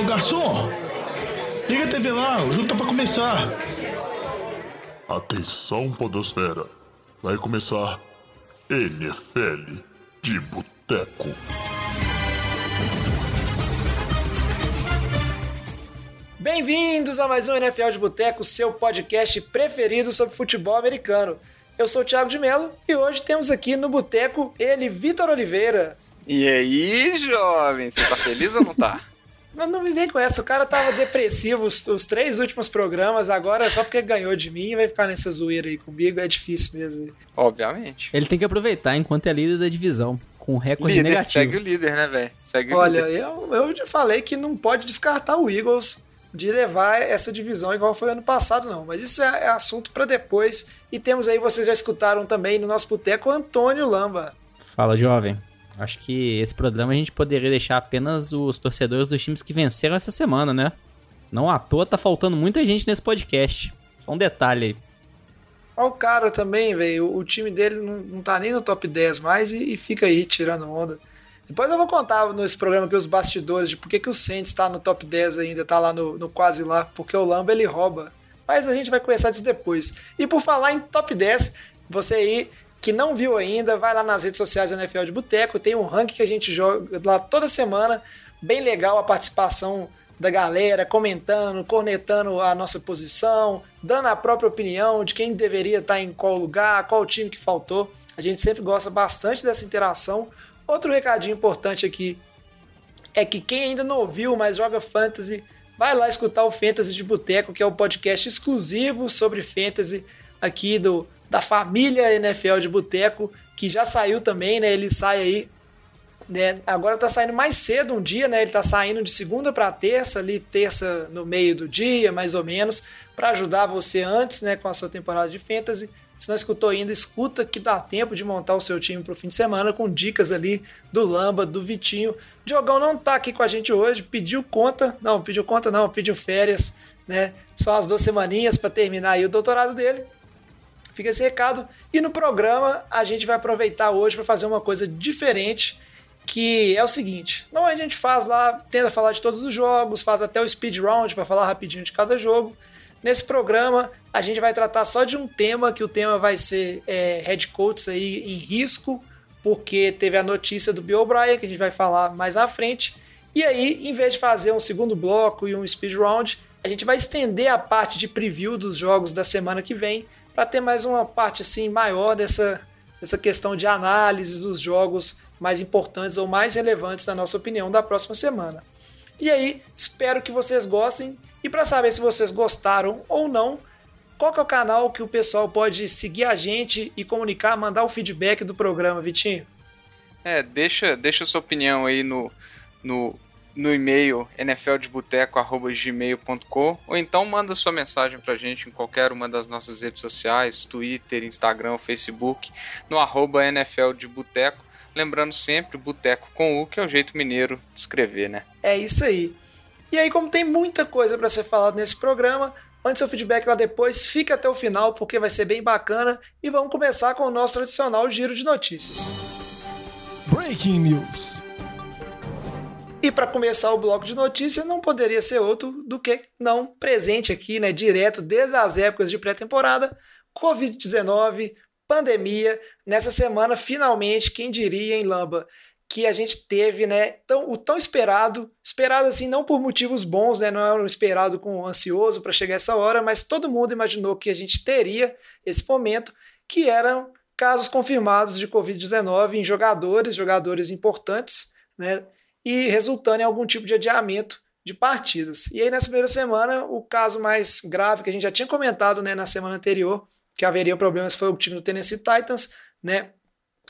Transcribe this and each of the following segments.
Ô garçom, liga a TV lá, o jogo tá pra começar. Atenção, Podosfera. Vai começar NFL de Boteco. Bem-vindos a mais um NFL de Boteco, seu podcast preferido sobre futebol americano. Eu sou o Thiago de Mello e hoje temos aqui no Boteco ele, Vitor Oliveira. E aí, jovem, você tá feliz ou não tá? Mas não me vem com essa, o cara tava depressivo os, os, três últimos programas, agora só porque ganhou de mim vai ficar nessa zoeira aí comigo, é difícil mesmo. Obviamente. Ele tem que aproveitar enquanto é líder da divisão, com recorde líder, negativo. Segue o líder, né, velho? Olha, eu, eu já falei que não pode descartar o Eagles de levar essa divisão igual foi ano passado, não. Mas isso é, é assunto para depois. E temos aí, vocês já escutaram também no nosso boteco, Antônio Lamba. Fala, jovem. Acho que esse programa a gente poderia deixar apenas os torcedores dos times que venceram essa semana, né? Não à toa tá faltando muita gente nesse podcast. Só um detalhe aí. Olha o cara também, velho. O time dele não, não tá nem no top 10 mais e, e, fica aí tirando onda. Depois eu vou contar nesse programa aqui os bastidores de por que, que o Saints tá no top 10 ainda, tá lá no, no quase lá, porque o Lamba ele rouba. Mas a gente vai conversar disso depois. E por falar em top 10, você aí que não viu ainda, vai lá nas redes sociais da NFL de Boteco, tem um ranking que a gente joga lá toda semana, bem legal a participação da galera, comentando, cornetando a nossa posição, dando a própria opinião de quem deveria estar em qual lugar, qual time que faltou. A gente sempre gosta bastante dessa interação. Outro recadinho importante aqui é que quem ainda não ouviu, mas joga fantasy, vai lá escutar o Fantasy de Boteco, que é o podcast exclusivo sobre fantasy aqui do da família NFL de Boteco, que já saiu também, né? Ele sai aí. Né? Agora tá saindo mais cedo um dia, né? Ele tá saindo de segunda para terça, ali terça no meio do dia, mais ou menos, para ajudar você antes, né, com a sua temporada de fantasy. Se não escutou ainda, escuta que dá tempo de montar o seu time para o fim de semana com dicas ali do Lamba, do Vitinho. Diogão não tá aqui com a gente hoje, pediu conta, não, pediu conta não, pediu férias, né? São as duas semaninhas para terminar aí o doutorado dele. Fica esse recado. E no programa a gente vai aproveitar hoje para fazer uma coisa diferente, que é o seguinte: não a gente faz lá, tenta falar de todos os jogos, faz até o speed round para falar rapidinho de cada jogo. Nesse programa a gente vai tratar só de um tema, que o tema vai ser é, head coaches aí em risco, porque teve a notícia do Bill O'Brien, que a gente vai falar mais à frente. E aí, em vez de fazer um segundo bloco e um speed round, a gente vai estender a parte de preview dos jogos da semana que vem para ter mais uma parte assim maior dessa, dessa questão de análise dos jogos mais importantes ou mais relevantes na nossa opinião da próxima semana. E aí, espero que vocês gostem. E para saber se vocês gostaram ou não, qual que é o canal que o pessoal pode seguir a gente e comunicar, mandar o feedback do programa, Vitinho? É, deixa, deixa sua opinião aí no, no no e-mail nfldeboteco.gmail.com ou então manda sua mensagem pra gente em qualquer uma das nossas redes sociais, Twitter, Instagram, Facebook, no arroba. Lembrando sempre, boteco com U, que é o jeito mineiro de escrever, né? É isso aí. E aí, como tem muita coisa para ser falado nesse programa, mande seu feedback lá depois, fica até o final porque vai ser bem bacana e vamos começar com o nosso tradicional giro de notícias. Breaking News. E para começar o bloco de notícias, não poderia ser outro do que não presente aqui, né, direto desde as épocas de pré-temporada, Covid-19, pandemia. Nessa semana, finalmente, quem diria em Lamba que a gente teve, né, tão, o tão esperado, esperado assim não por motivos bons, né, não era um esperado com ansioso para chegar essa hora, mas todo mundo imaginou que a gente teria esse momento, que eram casos confirmados de Covid-19 em jogadores, jogadores importantes, né, e resultando em algum tipo de adiamento de partidas. E aí, nessa primeira semana, o caso mais grave que a gente já tinha comentado né, na semana anterior, que haveria problemas, foi o time do Tennessee Titans, né,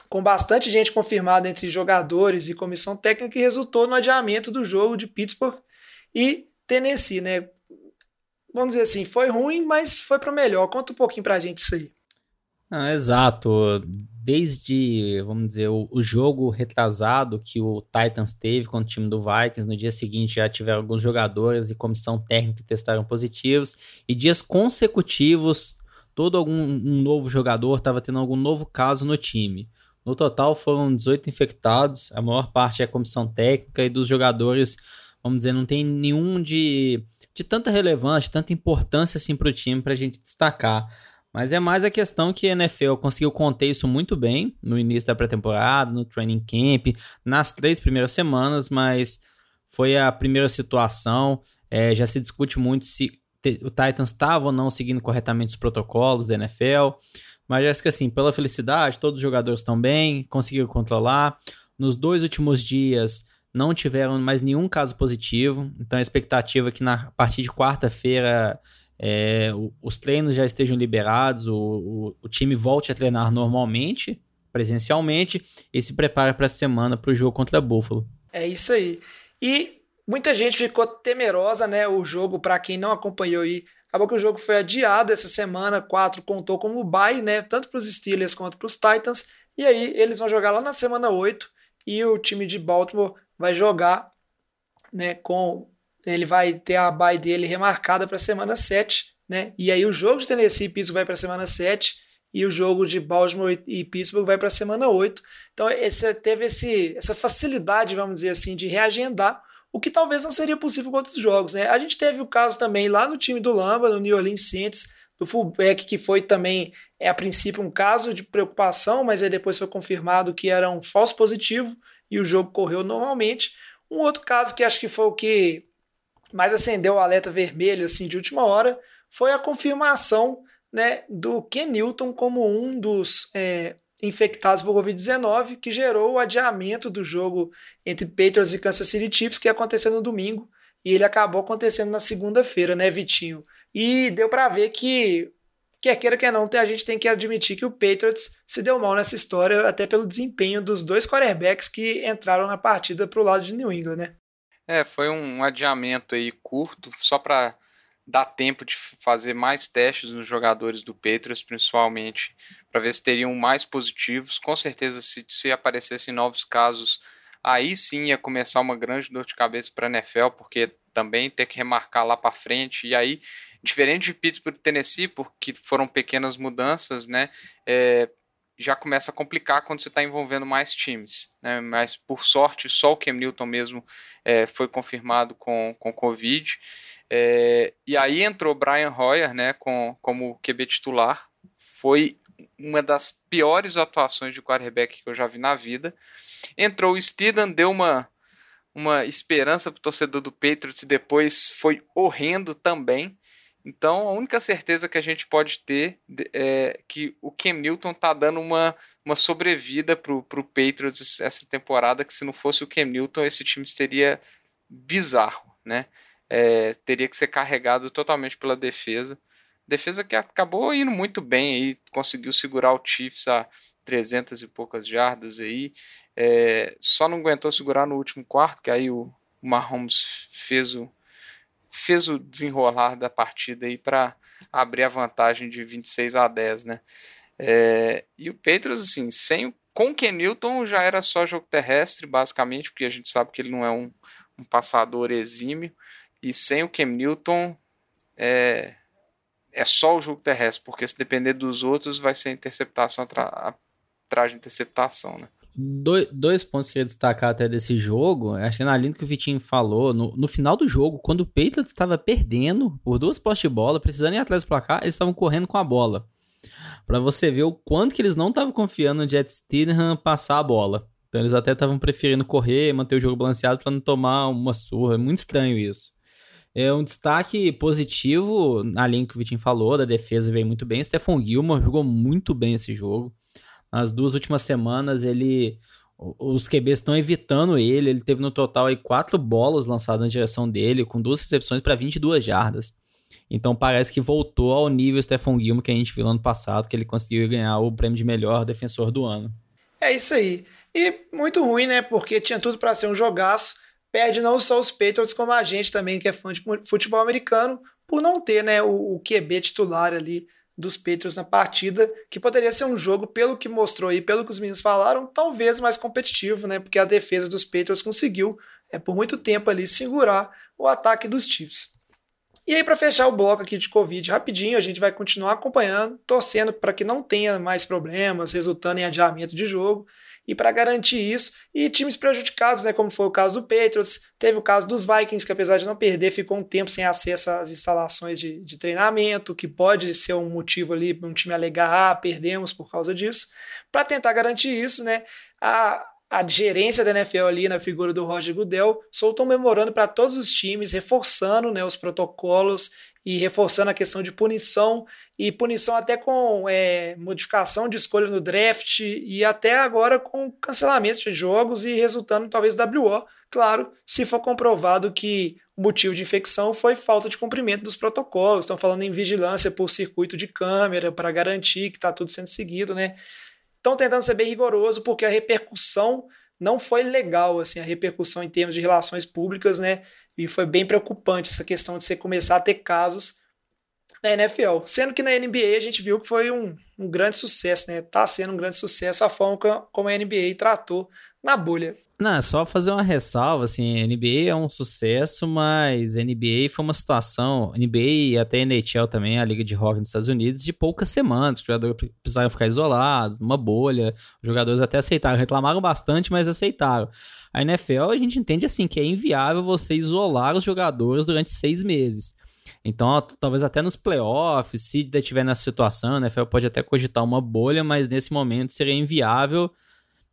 com bastante gente confirmada entre jogadores e comissão técnica, que resultou no adiamento do jogo de Pittsburgh e Tennessee. Né? Vamos dizer assim, foi ruim, mas foi para melhor. Conta um pouquinho para a gente isso aí. Ah, exato desde, vamos dizer, o, o, jogo retrasado que o Titans teve com o time do Vikings, no dia seguinte já tiveram alguns jogadores e comissão técnica que testaram positivos, e dias consecutivos, todo algum um novo jogador estava tendo algum novo caso no time. No total foram 18 infectados, a maior parte é a comissão técnica e dos jogadores vamos dizer, não tem nenhum de, de tanta relevância, tanta importância assim para o time para a gente destacar. Mas é mais a questão que a NFL conseguiu conter isso muito bem no início da pré-temporada, no training camp, nas três primeiras semanas, mas foi a primeira situação. É, já se discute muito se o Titans estava ou não seguindo corretamente os protocolos da NFL. Mas acho que assim, pela felicidade, todos os jogadores estão bem, conseguiram controlar. Nos dois últimos dias não tiveram mais nenhum caso positivo. Então a expectativa é que na a partir de quarta-feira é, os treinos já estejam liberados, o, o, o, time volte a treinar normalmente, presencialmente, e se prepare para a semana para o jogo contra Buffalo. É isso aí. E muita gente ficou temerosa, né? O jogo, para quem não acompanhou aí, acabou que o jogo foi adiado essa semana, 4 contou como bye, né? Tanto para os Steelers quanto para os Titans. E aí eles vão jogar lá na semana 8 e o time de Baltimore vai jogar né, com ele vai ter a bye dele remarcada para a semana 7, né? E aí o jogo de Tennessee e Pittsburgh vai para a semana 7 e o jogo de Baltimore e Pittsburgh vai para a semana 8. Então esse, teve esse, essa facilidade, vamos dizer assim, de reagendar, o que talvez não seria possível com outros jogos, né? A gente teve o caso também lá no time do Lamba, no New Orleans Saints, do fullback que foi também, é a princípio um caso de preocupação, mas aí depois foi confirmado que era um falso positivo e o jogo correu normalmente. Um outro caso que acho que foi o que mais acendeu o alerta vermelho assim de última hora foi a confirmação né, do Ken Newton como um dos é, infectados por Covid-19, que gerou o adiamento do jogo entre Patriots e Kansas City Chiefs, que ia acontecer no domingo, e ele acabou acontecendo na segunda-feira, né, Vitinho? E deu para ver que, quer queira quer não, a gente tem que admitir que o Patriots se deu mal nessa história, até pelo desempenho dos dois quarterbacks que entraram na partida para o lado de New England, né? É, foi um adiamento aí curto, só para dar tempo de fazer mais testes nos jogadores do Patriots, principalmente, para ver se teriam mais positivos. Com certeza, se, se aparecessem novos casos, aí sim ia começar uma grande dor de cabeça para a NFL, porque também ter que remarcar lá para frente. E aí, diferente de Pittsburgh e Tennessee, porque foram pequenas mudanças, né? É, já começa a complicar quando você está envolvendo mais times. Né? Mas, por sorte, só o Cam Newton mesmo é, foi confirmado com, com Covid. É, e aí entrou Brian Hoyer né, com, como QB titular. Foi uma das piores atuações de quarterback que eu já vi na vida. Entrou o Steedham, deu uma, uma esperança para o torcedor do Patriots e depois foi horrendo também. Então, a única certeza que a gente pode ter é que o Cam Newton tá dando uma, uma sobrevida pro, pro Patriots essa temporada, que se não fosse o Cam Newton, esse time seria bizarro, né? É, teria que ser carregado totalmente pela defesa. Defesa que acabou indo muito bem aí, conseguiu segurar o Chiefs a 300 e poucas jardas aí. É, só não aguentou segurar no último quarto, que aí o Mahomes fez o, fez o desenrolar da partida aí para abrir a vantagem de 26 a 10, né? É, e o Patriots, assim, sem com o Ken Newton já era só jogo terrestre, basicamente, porque a gente sabe que ele não é um, um passador exímio. E sem o Cam Newton é, é só o jogo terrestre, porque se depender dos outros vai ser interceptação atrás de interceptação, né? Dois, dois pontos que eu queria destacar até desse jogo. Acho que na linha que o Vitinho falou, no, no final do jogo, quando o Patriots estava perdendo por duas postes de bola, precisando ir atrás do placar, eles estavam correndo com a bola. para você ver o quanto que eles não estavam confiando no Jet Stidham passar a bola. Então eles até estavam preferindo correr, manter o jogo balanceado para não tomar uma surra. É muito estranho isso. É um destaque positivo na linha que o Vitinho falou, da defesa veio muito bem. Stephon Gilmore jogou muito bem esse jogo. Nas duas últimas semanas, ele. Os QBs estão evitando ele. Ele teve no total aí quatro bolas lançadas na direção dele, com duas recepções para 22 jardas. Então parece que voltou ao nível Stephon Gilmore que a gente viu ano passado, que ele conseguiu ganhar o prêmio de melhor defensor do ano. É isso aí. E muito ruim, né? Porque tinha tudo para ser um jogaço. Perde não só os Patriots, como a gente também, que é fã de futebol americano, por não ter né, o, o QB titular ali dos Patriots na partida, que poderia ser um jogo, pelo que mostrou aí, pelo que os meninos falaram, talvez mais competitivo, né? Porque a defesa dos Patriots conseguiu, é, por muito tempo ali, segurar o ataque dos Chiefs. E aí, para fechar o bloco aqui de Covid rapidinho, a gente vai continuar acompanhando, torcendo para que não tenha mais problemas, resultando em adiamento de jogo. E para garantir isso, e times prejudicados, né, como foi o caso do Patriots, teve o caso dos Vikings, que apesar de não perder, ficou um tempo sem acesso às instalações de, de treinamento, que pode ser um motivo ali para um time alegar, ah, perdemos por causa disso. Para tentar garantir isso, né, a, a gerência da NFL ali na figura do Roger Goodell soltou um memorando para todos os times, reforçando né, os protocolos e reforçando a questão de punição e punição até com é, modificação de escolha no draft e até agora com cancelamento de jogos e resultando talvez WO, claro, se for comprovado que o motivo de infecção foi falta de cumprimento dos protocolos. Estão falando em vigilância por circuito de câmera para garantir que está tudo sendo seguido, né? Estão tentando ser bem rigoroso porque a repercussão não foi legal, assim, a repercussão em termos de relações públicas, né? E foi bem preocupante essa questão de você começar a ter casos na NFL. Sendo que na NBA a gente viu que foi um, um grande sucesso, né? Tá sendo um grande sucesso a forma como a NBA tratou na bolha. Não, é só fazer uma ressalva, assim, NBA é um sucesso, mas NBA foi uma situação, NBA e até NHL também, a Liga de Hockey nos Estados Unidos, de poucas semanas, os jogadores precisaram ficar isolados, uma bolha, os jogadores até aceitaram, reclamaram bastante, mas aceitaram. A NFL a gente entende assim que é inviável você isolar os jogadores durante seis meses. Então, talvez até nos playoffs, se estiver nessa situação, a NFL pode até cogitar uma bolha, mas nesse momento seria inviável.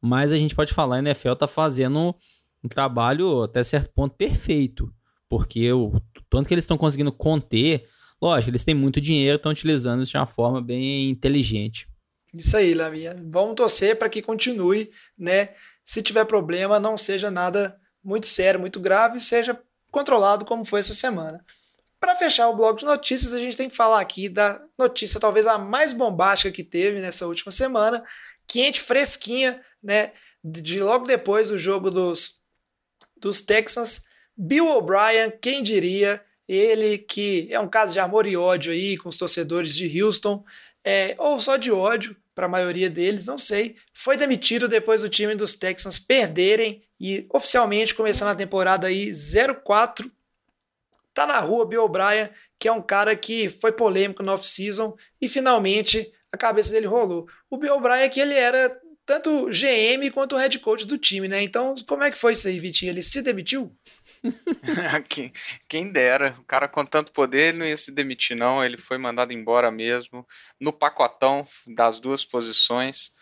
Mas a gente pode falar, a NFL está fazendo um trabalho até certo ponto perfeito, porque o tanto que eles estão conseguindo conter, lógico, eles têm muito dinheiro, estão utilizando isso de uma forma bem inteligente. Isso aí, Laminha. Vamos torcer para que continue, né? se tiver problema, não seja nada muito sério, muito grave, seja controlado como foi essa semana. Para fechar o bloco de notícias, a gente tem que falar aqui da notícia talvez a mais bombástica que teve nessa última semana, quente, fresquinha, né? De logo depois do jogo dos, dos Texans, Bill O'Brien, quem diria, ele que é um caso de amor e ódio aí com os torcedores de Houston, é, ou só de ódio, para a maioria deles, não sei, foi demitido depois do time dos Texans perderem e oficialmente começando a temporada aí 0-4. Tá na rua Bill O'Brien, que é um cara que foi polêmico no off-season e finalmente a cabeça dele rolou. O Bill O'Brien é que ele era tanto GM quanto o head coach do time, né? Então, como é que foi isso aí, Vitinho? Ele se demitiu? quem, quem dera, o cara com tanto poder ele não ia se demitir, não. Ele foi mandado embora mesmo, no pacotão das duas posições.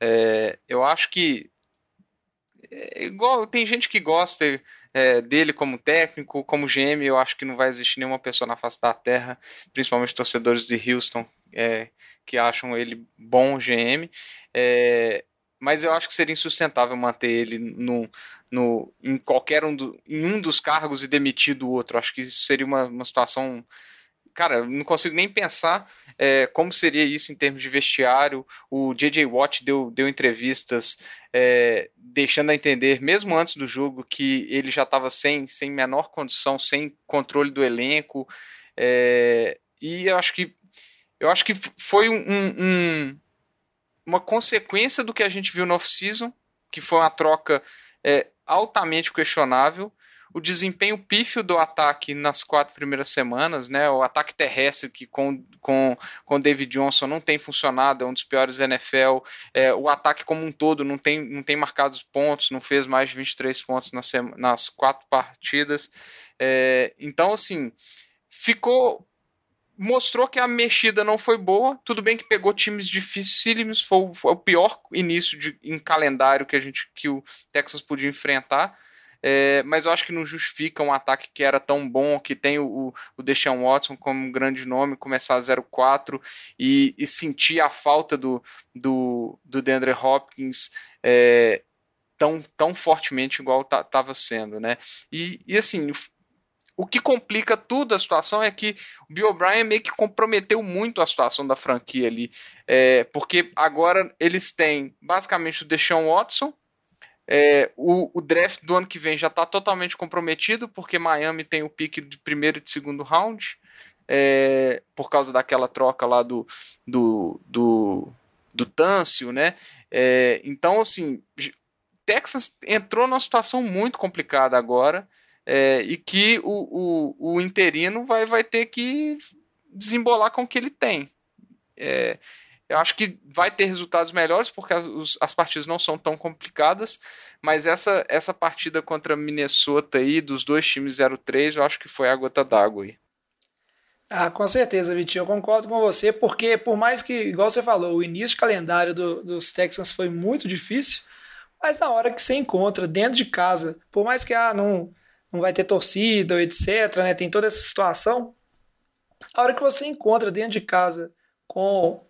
É, eu acho que. É, igual tem gente que gosta é, dele como técnico, como GM, eu acho que não vai existir nenhuma pessoa na face da terra, principalmente torcedores de Houston, é, que acham ele bom GM. É, mas eu acho que seria insustentável manter ele no, no, em qualquer um, do, em um dos cargos e demitir do outro. Acho que isso seria uma, uma situação. Cara, não consigo nem pensar é, como seria isso em termos de vestiário. O J.J. Watt deu, deu entrevistas é, deixando a entender, mesmo antes do jogo, que ele já estava sem, sem menor condição, sem controle do elenco. É, e eu acho que eu acho que foi um, um, uma consequência do que a gente viu no off-season, que foi uma troca é, altamente questionável. O desempenho pífio do ataque nas quatro primeiras semanas, né? O ataque terrestre que com, com, com David Johnson não tem funcionado, é um dos piores da NFL. É, o ataque como um todo não tem, não tem marcado pontos, não fez mais de 23 pontos nas, nas quatro partidas. É, então, assim, ficou mostrou que a mexida não foi boa. Tudo bem que pegou times dificílimos, foi, foi o pior início de, em calendário que a gente que o Texas podia enfrentar. É, mas eu acho que não justifica um ataque que era tão bom, que tem o, o Deshaun Watson como um grande nome, começar 0-4 e, e sentir a falta do, do, do DeAndre Hopkins é, tão, tão fortemente igual estava sendo, né? E, e assim, o que complica tudo a situação é que o Bill O'Brien meio que comprometeu muito a situação da franquia ali. É, porque agora eles têm basicamente o Deshaun Watson. É, o, o, draft do ano que vem já está totalmente comprometido, porque Miami tem o pique de primeiro e de segundo round. É, por causa daquela troca lá do, do, do, do Tâncio, né? É, então, assim, Texas entrou numa situação muito complicada agora é, e que o, o, o, interino vai, vai ter que desembolar com o que ele tem. É, Eu acho que vai ter resultados melhores porque as, os, as partidas não são tão complicadas, mas essa, essa partida contra Minnesota aí, dos dois times 0-3, eu acho que foi a gota d'água aí. Ah, com certeza, Vitinho, eu concordo com você, porque por mais que, igual você falou, o início de calendário do, dos Texans foi muito difícil, mas na hora que você encontra dentro de casa, por mais que ah, não, não vai ter torcida, etc., né, tem toda essa situação, a hora que você encontra dentro de casa com,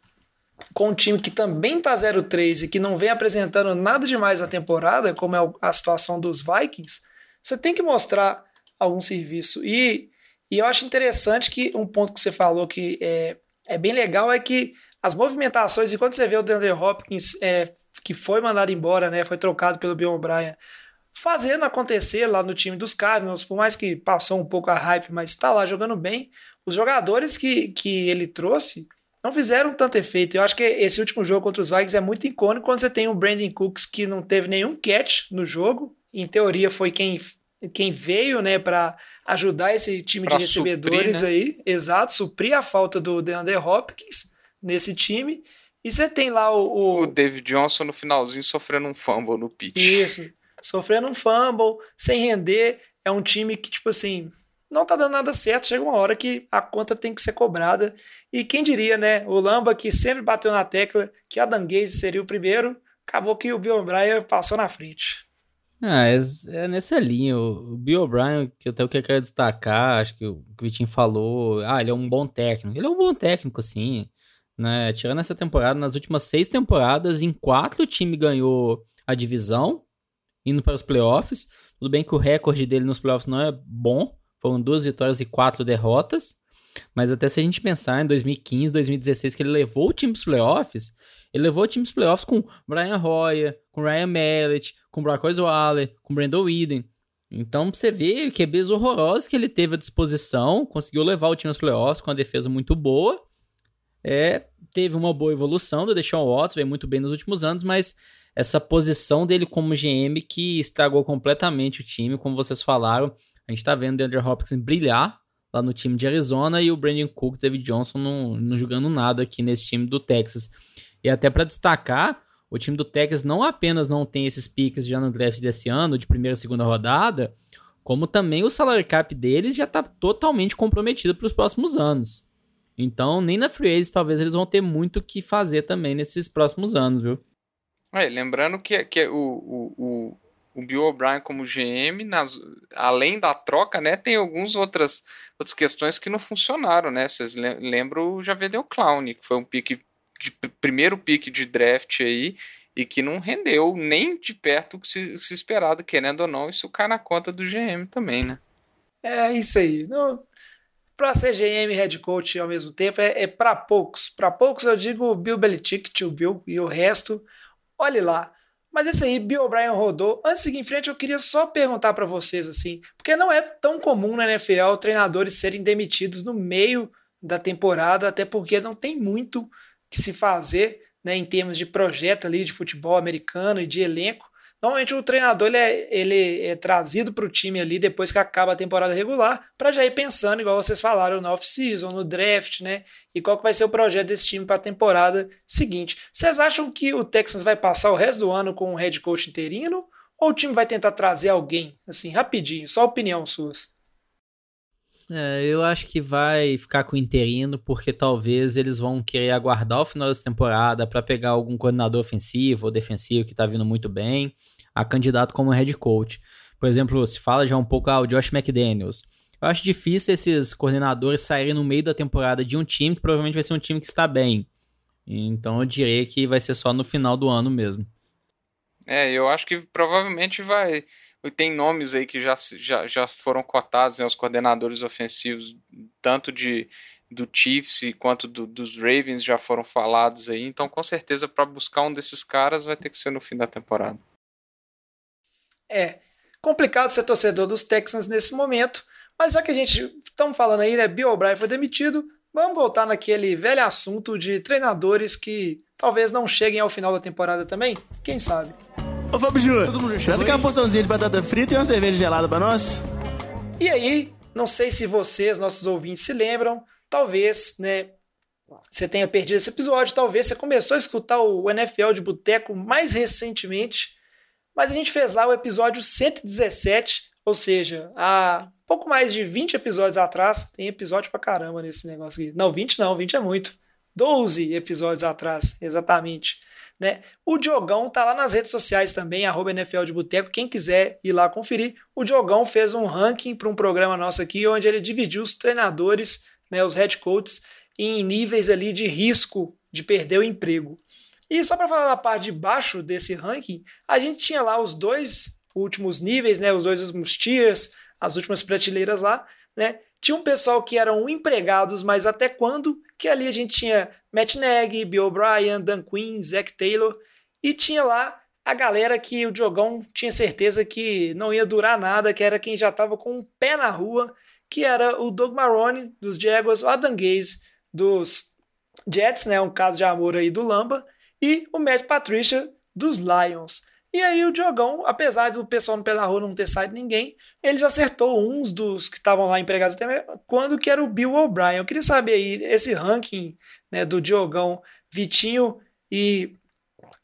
com um time que também tá 0-3 e que não vem apresentando nada demais na temporada, como é a situação dos Vikings, você tem que mostrar algum serviço. E, e eu acho interessante que um ponto que você falou que é, é bem legal é que as movimentações, e quando você vê o DeAndre Hopkins, é, que foi mandado embora, né, foi trocado pelo Bill O'Brien, fazendo acontecer lá no time dos Cardinals, por mais que passou um pouco a hype, mas está lá jogando bem os jogadores que, que ele trouxe não fizeram tanto efeito. Eu acho que esse último jogo contra os Vikings é muito icônico quando você tem o Brandon Cooks que não teve nenhum catch no jogo. Em teoria foi quem, quem veio, né, para ajudar esse time pra de recebedores suprir, né? aí, exato, suprir a falta do DeAndre Hopkins nesse time. E você tem lá o, o... o David Johnson no finalzinho sofrendo um fumble no pitch. Isso. Sofrendo um fumble, sem render. É um time que, tipo assim, não tá dando nada certo, chega uma hora que a conta tem que ser cobrada. E quem diria, né? O Lamba, que sempre bateu na tecla que a Danguese seria o primeiro, acabou que o Bill O'Brien passou na frente. Ah, é, é nessa linha. O Bill O'Brien, que até o que eu quero destacar, acho que o Vitinho falou, ah, ele é um bom técnico. Ele é um bom técnico, sim. Né? Tirando essa temporada, nas últimas seis temporadas, em quatro o time ganhou a divisão, indo para os playoffs. Tudo bem que o recorde dele nos playoffs não é bom, foram duas vitórias e quatro derrotas. Mas até se a gente pensar em 2015, 2016, que ele levou o time para os playoffs, ele levou o time para os playoffs com Brian Hoyer, com Ryan Mallet, com Brock Osweiler, com Brandon Whedon. Então você vê QBs horrorosos que ele teve à disposição, conseguiu levar o time aos playoffs com uma defesa muito boa. É, teve uma boa evolução do Deshaun Watson, muito bem nos últimos anos, mas essa posição dele como GM que estragou completamente o time, como vocês falaram, a gente tá vendo o DeAndre Hopkins brilhar lá no time de Arizona e o Brandon Cook, David Johnson não, não jogando nada aqui nesse time do Texas. E até para destacar, o time do Texas não apenas não tem esses piques já no draft desse ano, de primeira e segunda rodada, como também o salary cap deles já está totalmente comprometido para os próximos anos. Então, nem na free talvez eles vão ter muito o que fazer também nesses próximos anos, viu? É, lembrando que, que o, o, o Bill O'Brien como GM, nas, além da troca, né, tem algumas outras, outras questões que não funcionaram, né? Vocês lembram o Javedeu Clown, que foi um pique de primeiro pique de draft aí e que não rendeu nem de perto o que se, se esperado, querendo ou não, isso cai na conta do GM também, né? É isso aí. Para ser GM head coach ao mesmo tempo é, é para poucos. Para poucos eu digo Bill Belichick, tio Bill, e o resto, olhe lá. Mas esse aí, Bill O'Brien rodou. Antes de seguir em frente, eu queria só perguntar para vocês assim, porque não é tão comum na NFL treinadores serem demitidos no meio da temporada, até porque não tem muito que se fazer né, em termos de projeto ali de futebol americano e de elenco. Normalmente o treinador ele é, ele é trazido para o time ali depois que acaba a temporada regular, para já ir pensando, igual vocês falaram, no off-season, no draft, né? E qual que vai ser o projeto desse time para a temporada seguinte. Vocês acham que o Texans vai passar o resto do ano com um head coach interino? Ou o time vai tentar trazer alguém, assim, rapidinho? Só opinião suas. É, eu acho que vai ficar com o interino, porque talvez eles vão querer aguardar o final dessa temporada para pegar algum coordenador ofensivo ou defensivo que está vindo muito bem a candidato como head coach. Por exemplo, se fala já um pouco ah, o Josh McDaniels. Eu acho difícil esses coordenadores saírem no meio da temporada de um time que provavelmente vai ser um time que está bem. Então eu diria que vai ser só no final do ano mesmo. É, eu acho que provavelmente vai. Tem nomes aí que já, já, já foram cotados, né, os coordenadores ofensivos, tanto de do Chiefs quanto do, dos Ravens já foram falados aí. Então, com certeza, para buscar um desses caras vai ter que ser no fim da temporada. É complicado ser torcedor dos Texans nesse momento, mas já que a gente estamos falando aí, né, Bill O'Brien foi demitido, vamos voltar naquele velho assunto de treinadores que talvez não cheguem ao final da temporada também, quem sabe. Ô Fábio Júnior, traz aqui uma porçãozinha de batata frita e uma cerveja gelada para nós. E aí, não sei se vocês, nossos ouvintes, se lembram, talvez, né, você tenha perdido esse episódio, talvez você começou a escutar o NFL de Boteco mais recentemente, mas a gente fez lá o episódio 117, ou seja, há pouco mais de 20 episódios atrás, tem episódio pra caramba nesse negócio aqui. Não, 20 não, 20 é muito. 12 episódios atrás, exatamente. Né? O Diogão tá lá nas redes sociais também, arroba NFL de Boteco. Quem quiser ir lá conferir, o Diogão fez um ranking para um programa nosso aqui, onde ele dividiu os treinadores, né, os head coaches, em níveis ali de risco de perder o emprego. E só para falar da parte de baixo desse ranking, a gente tinha lá os dois últimos níveis, né, os dois últimos tiers, as últimas prateleiras lá, né? Tinha um pessoal que eram empregados, mas até quando? Que ali a gente tinha Matt Nagy, Bill O'Brien, Dan Quinn, Zach Taylor, e tinha lá a galera que o Diogão tinha certeza que não ia durar nada, que era quem já estava com um pé na rua, que era o Doug Marrone, dos Jaguars, o Adam Gaze, dos Jets, né, um caso de amor aí do Lamba, e o Matt Patricia, dos Lions. E aí o Diogão, apesar do pessoal no pé da rua não ter saído ninguém, ele já acertou uns dos que estavam lá empregados até quando que era o Bill O'Brien. Eu queria saber aí esse ranking né, do Diogão, Vitinho e,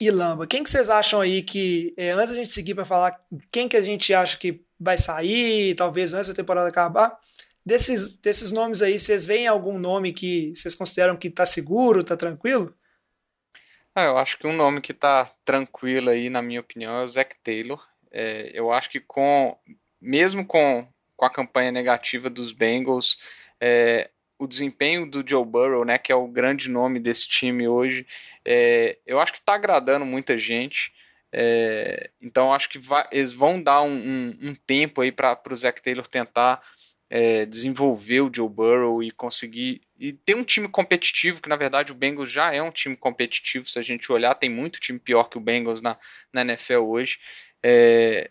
e Lamba. Quem que vocês acham aí que, é, antes da gente seguir para falar quem que a gente acha que vai sair, talvez antes da temporada acabar, desses, desses nomes aí, vocês veem algum nome que vocês consideram que está seguro, está tranquilo? Ah, eu acho que um nome que está tranquilo aí, na minha opinião, é o Zach Taylor. É, eu acho que com mesmo com, com a campanha negativa dos Bengals, é, o desempenho do Joe Burrow, né, que é o grande nome desse time hoje, é, eu acho que está agradando muita gente. É, então acho que vai, eles vão dar um, um, um tempo aí para o Zach Taylor tentar é, desenvolver o Joe Burrow e conseguir e ter um time competitivo, que na verdade o Bengals já é um time competitivo, se a gente olhar, tem muito time pior que o Bengals na, na NFL hoje. É,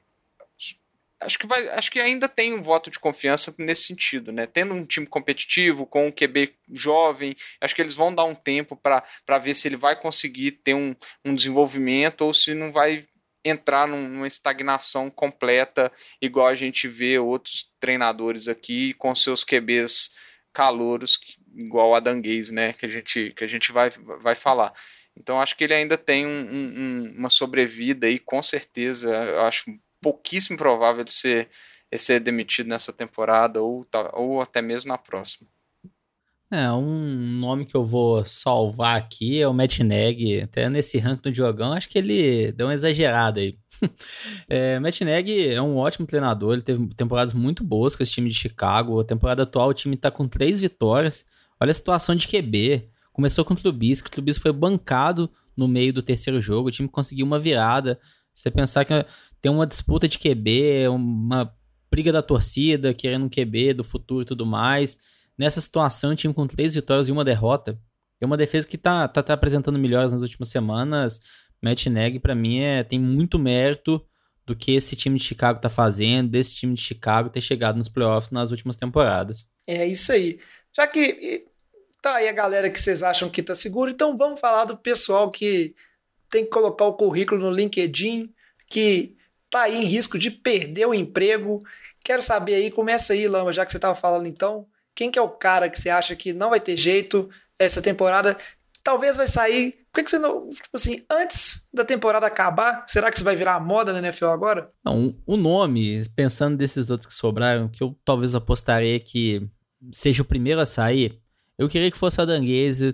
acho, que vai, acho que ainda tem um voto de confiança nesse sentido, né? Tendo um time competitivo, com um QB jovem, acho que eles vão dar um tempo para ver se ele vai conseguir ter um, um desenvolvimento ou se não vai entrar numa estagnação completa, igual a gente vê outros treinadores aqui com seus QBs calouros, igual a Danguês, né, que a gente, que a gente vai, vai falar. Então acho que ele ainda tem um, um, uma sobrevida e com certeza eu acho pouquíssimo provável de ser, ser demitido nessa temporada ou, ou até mesmo na próxima. É, um nome que eu vou salvar aqui é o Matt Neg. Até nesse ranking do Diogão, acho que ele deu uma exagerada aí. é, Matt Neg é um ótimo treinador, ele teve temporadas muito boas com esse time de Chicago. A temporada atual o time tá com três vitórias. Olha a situação de QB. Começou com o Trubisky, o Trubisky foi bancado no meio do terceiro jogo, o time conseguiu uma virada. Você pensar que tem uma disputa de QB, uma briga da torcida, querendo um QB do futuro e tudo mais Nessa situação, o time com três vitórias e uma derrota. É uma defesa que tá, tá, tá apresentando melhores nas últimas semanas. Matt Neg, para mim, é, tem muito mérito do que esse time de Chicago tá fazendo, desse time de Chicago ter chegado nos playoffs nas últimas temporadas. É isso aí. Já que tá aí a galera que vocês acham que tá seguro, então vamos falar do pessoal que tem que colocar o currículo no LinkedIn, que tá aí em risco de perder o emprego. Quero saber aí, começa aí, Lama, já que você tava falando então, quem que é o cara que você acha que não vai ter jeito essa temporada? Talvez vai sair. Por que, que você não. Tipo assim, antes da temporada acabar, será que isso vai virar moda na NFL agora? Não, o nome, pensando desses outros que sobraram, que eu talvez apostaria que seja o primeiro a sair, eu queria que fosse o Adanguese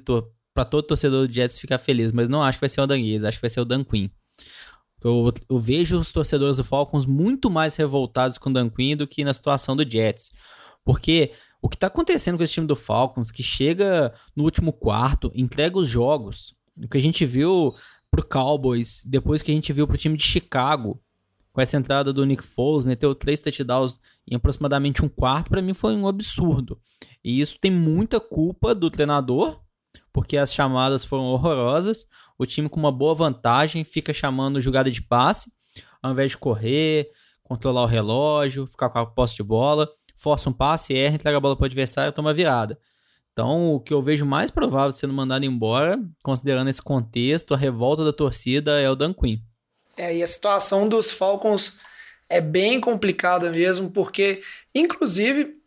para todo torcedor do Jets ficar feliz, mas não acho que vai ser o Adanguese, acho que vai ser o Dan Quinn. Eu, eu, vejo os torcedores do Falcons muito mais revoltados com o Dan Quinn do que na situação do Jets. Porque o que está acontecendo com esse time do Falcons, que chega no último quarto, entrega os jogos, o que a gente viu pro Cowboys, depois que a gente viu pro time de Chicago, com essa entrada do Nick Foles, meteu três touchdowns em aproximadamente um quarto, para mim foi um absurdo. E isso tem muita culpa do treinador, porque as chamadas foram horrorosas. O time com uma boa vantagem fica chamando jogada de passe, ao invés de correr, controlar o relógio, ficar com a posse de bola força um passe, erra, entrega a bola para o adversário e toma virada. Então, o que eu vejo mais provável de sendo mandado embora, considerando esse contexto, a revolta da torcida, é o Dan Quinn. É, e a situação dos Falcons é bem complicada mesmo, porque, inclusive,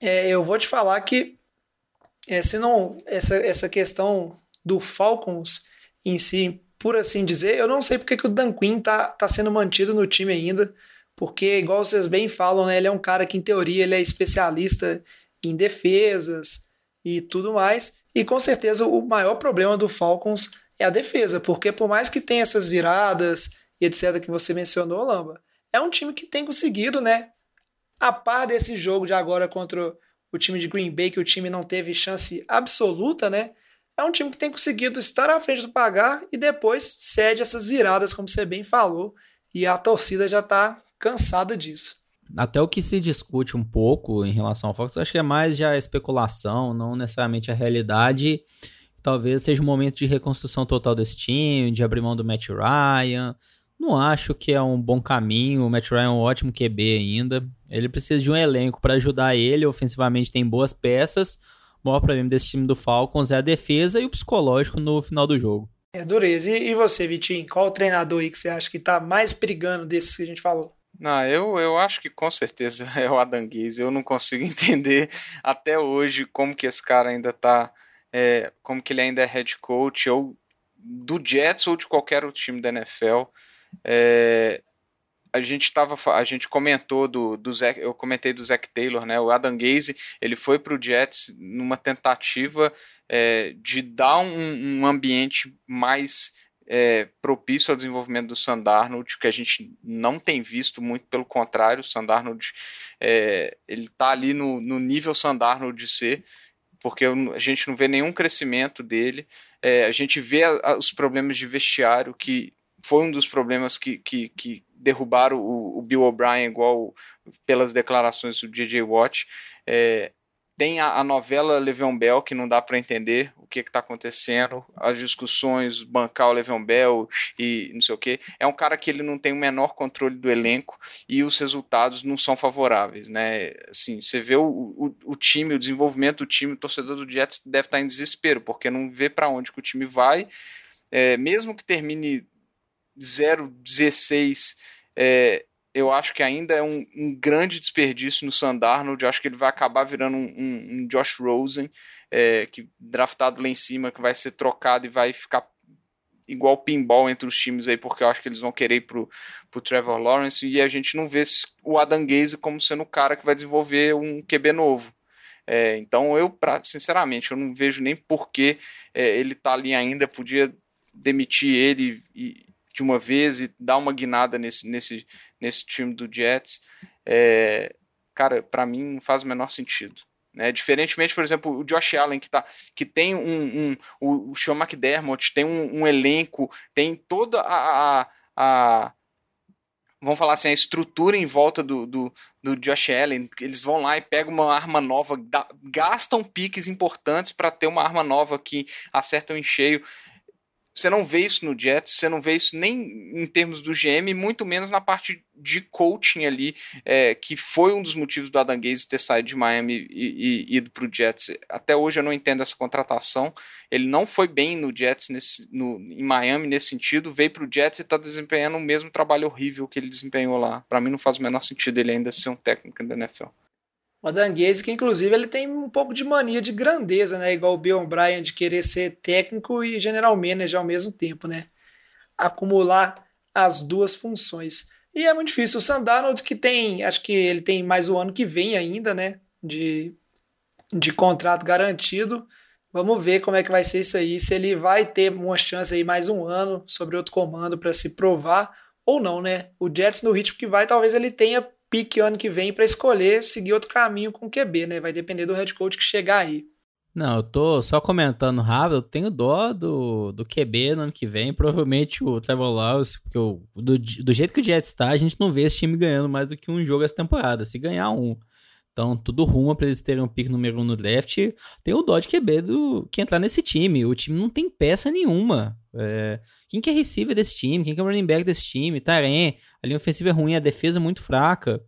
é, eu vou te falar que é, se não essa, essa questão do Falcons em si, por assim dizer, eu não sei porque que o Dan Quinn tá, tá sendo mantido no time ainda, porque igual vocês bem falam, né, ele é um cara que em teoria ele é especialista em defesas e tudo mais, e com certeza o maior problema do Falcons é a defesa, porque por mais que tenha essas viradas e etc que você mencionou, Lamba, é um time que tem conseguido, né, a par desse jogo de agora contra o time de Green Bay, que o time não teve chance absoluta, né? É um time que tem conseguido estar à frente do pagar e depois cede essas viradas, como você bem falou, e a torcida já está cansada disso. Até o que se discute um pouco em relação ao Fox, acho que é mais já especulação, não necessariamente a realidade. Talvez seja um momento de reconstrução total desse time, de abrir mão do Matt Ryan. Não acho que é um bom caminho. O Matt Ryan é um ótimo QB ainda. Ele precisa de um elenco para ajudar ele. Ofensivamente tem boas peças. O maior problema desse time do Falcons é a defesa e o psicológico no final do jogo. É dureza. E, e você, Vitinho? Qual o treinador aí que você acha que está mais perigando desses que a gente falou? Não, eu, eu acho que com certeza é o Adam Gaze. Eu não consigo entender até hoje como que esse cara ainda está, é, como que ele ainda é head coach ou do Jets ou de qualquer outro time da NFL. É, a gente tava, a gente comentou do, do Zach, eu comentei do Zach Taylor, né? O Adam Gaze, ele foi para o Jets numa tentativa é, de dar um, um ambiente mais é, propício ao desenvolvimento do Sandarnold, que a gente não tem visto, muito pelo contrário, o Sandarnold, é, ele está ali no, no nível Sandarnold de ser, porque a gente não vê nenhum crescimento dele, é, a gente vê a, a, os problemas de vestiário que foi um dos problemas que, que, que derrubaram o, o Bill O'Brien, igual pelas declarações do DJ Watt. É, tem a, a, novela Le'Veon Bell, que não dá para entender que está acontecendo, as discussões, bancar o Le'Veon Bell e não sei o que. É um cara que ele não tem o menor controle do elenco e os resultados não são favoráveis, né? Assim, você vê o, o, o time, o desenvolvimento do time, o torcedor do Jets deve estar em desespero, porque não vê para onde que o time vai. É, mesmo que termine 0,16 é, eu acho que ainda é um, um, grande desperdício no Sandarnold. Eu acho que ele vai acabar virando um, um, um Josh Rosen, é, que draftado lá em cima, que vai ser trocado e vai ficar igual pinball entre os times aí, porque eu acho que eles vão querer ir pro, pro Trevor Lawrence e a gente não vê o Adam Gaze como sendo o cara que vai desenvolver um QB novo. É, então eu, pra, sinceramente, eu não vejo nem por que é, ele tá ali ainda, podia demitir ele e, de uma vez e dar uma guinada nesse, nesse, nesse time do Jets, é, cara, para mim não faz o menor sentido. Né? Diferentemente, por exemplo, o Josh Allen, que, tá, que tem um. um o, o Sean McDermott tem um, um elenco, tem toda a, a, a, Vamos falar assim, a estrutura em volta do, do, do Josh Allen. Eles vão lá e pegam uma arma nova, gastam piques importantes para ter uma arma nova que acertam em cheio. Você não vê isso no Jets, você não vê isso nem em termos do GM, muito menos na parte de coaching ali, é, que foi um dos motivos do Adam Gaze ter saído de Miami e, e ido para o Jets. Até hoje eu não entendo essa contratação. Ele não foi bem no Jets, nesse, no, em Miami nesse sentido, veio para o Jets e está desempenhando o mesmo trabalho horrível que ele desempenhou lá. Para mim não faz o menor sentido ele ainda ser um técnico da NFL. O Adanguese, que inclusive ele tem um pouco de mania de grandeza, né? Igual o Bill O'Brien, de querer ser técnico e general manager ao mesmo tempo, né? Acumular as duas funções. E é muito difícil. O Sandarnold, que tem, acho que ele tem mais o ano que vem ainda, né? De, de contrato garantido. Vamos ver como é que vai ser isso aí. Se ele vai ter uma chance aí mais um ano sobre outro comando para se provar ou não, né? O Jets no ritmo que vai, talvez ele tenha pique ano que vem para escolher seguir outro caminho com o QB, né? Vai depender do head coach que chegar aí. Não, eu tô só comentando rápido, eu tenho dó do, do QB no ano que vem, provavelmente o Trevor Lawrence, porque eu, do, do jeito que o Jets está, a gente não vê esse time ganhando mais do que um jogo essa temporada, se ganhar um. Então, tudo rumo para eles terem um pique número um no draft. Tem o dó de QB do, que entrar nesse time. O time não tem peça nenhuma. É, quem que é receiver desse time? Quem que é running back desse time? Taren, a linha ofensiva é ruim, a defesa é muito fraca.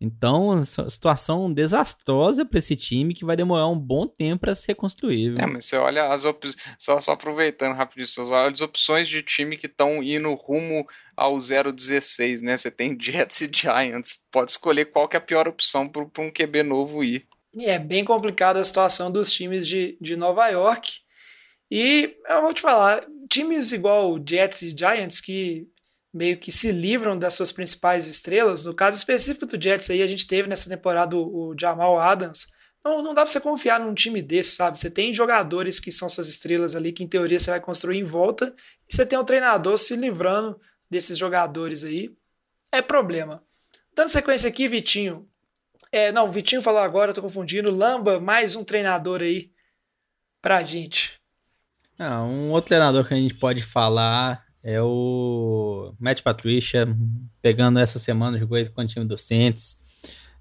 Então, situação desastrosa para esse time que vai demorar um bom tempo para se reconstruir. Viu? É, mas você olha as opções, só, só aproveitando rapidinho, você olha as opções de time que estão indo rumo ao 0-16, né? Você tem Jets e Giants, pode escolher qual que é a pior opção para um QB novo ir. E é bem complicada a situação dos times de, de Nova York. E eu vou te falar, times igual Jets e Giants que meio que se livram das suas principais estrelas, no caso específico do Jets aí, a gente teve nessa temporada o, o Jamal Adams, não, não dá pra você confiar num time desse, sabe? Você tem jogadores que são essas estrelas ali, que em teoria você vai construir em volta, e você tem um treinador se livrando desses jogadores aí. É problema. Dando sequência aqui, Vitinho. É, não, Vitinho falou agora, eu tô confundindo. Lamba, mais um treinador aí pra gente. Ah, um outro treinador que a gente pode falar é o Matt Patricia, pegando essa semana, jogou com o time do Saints.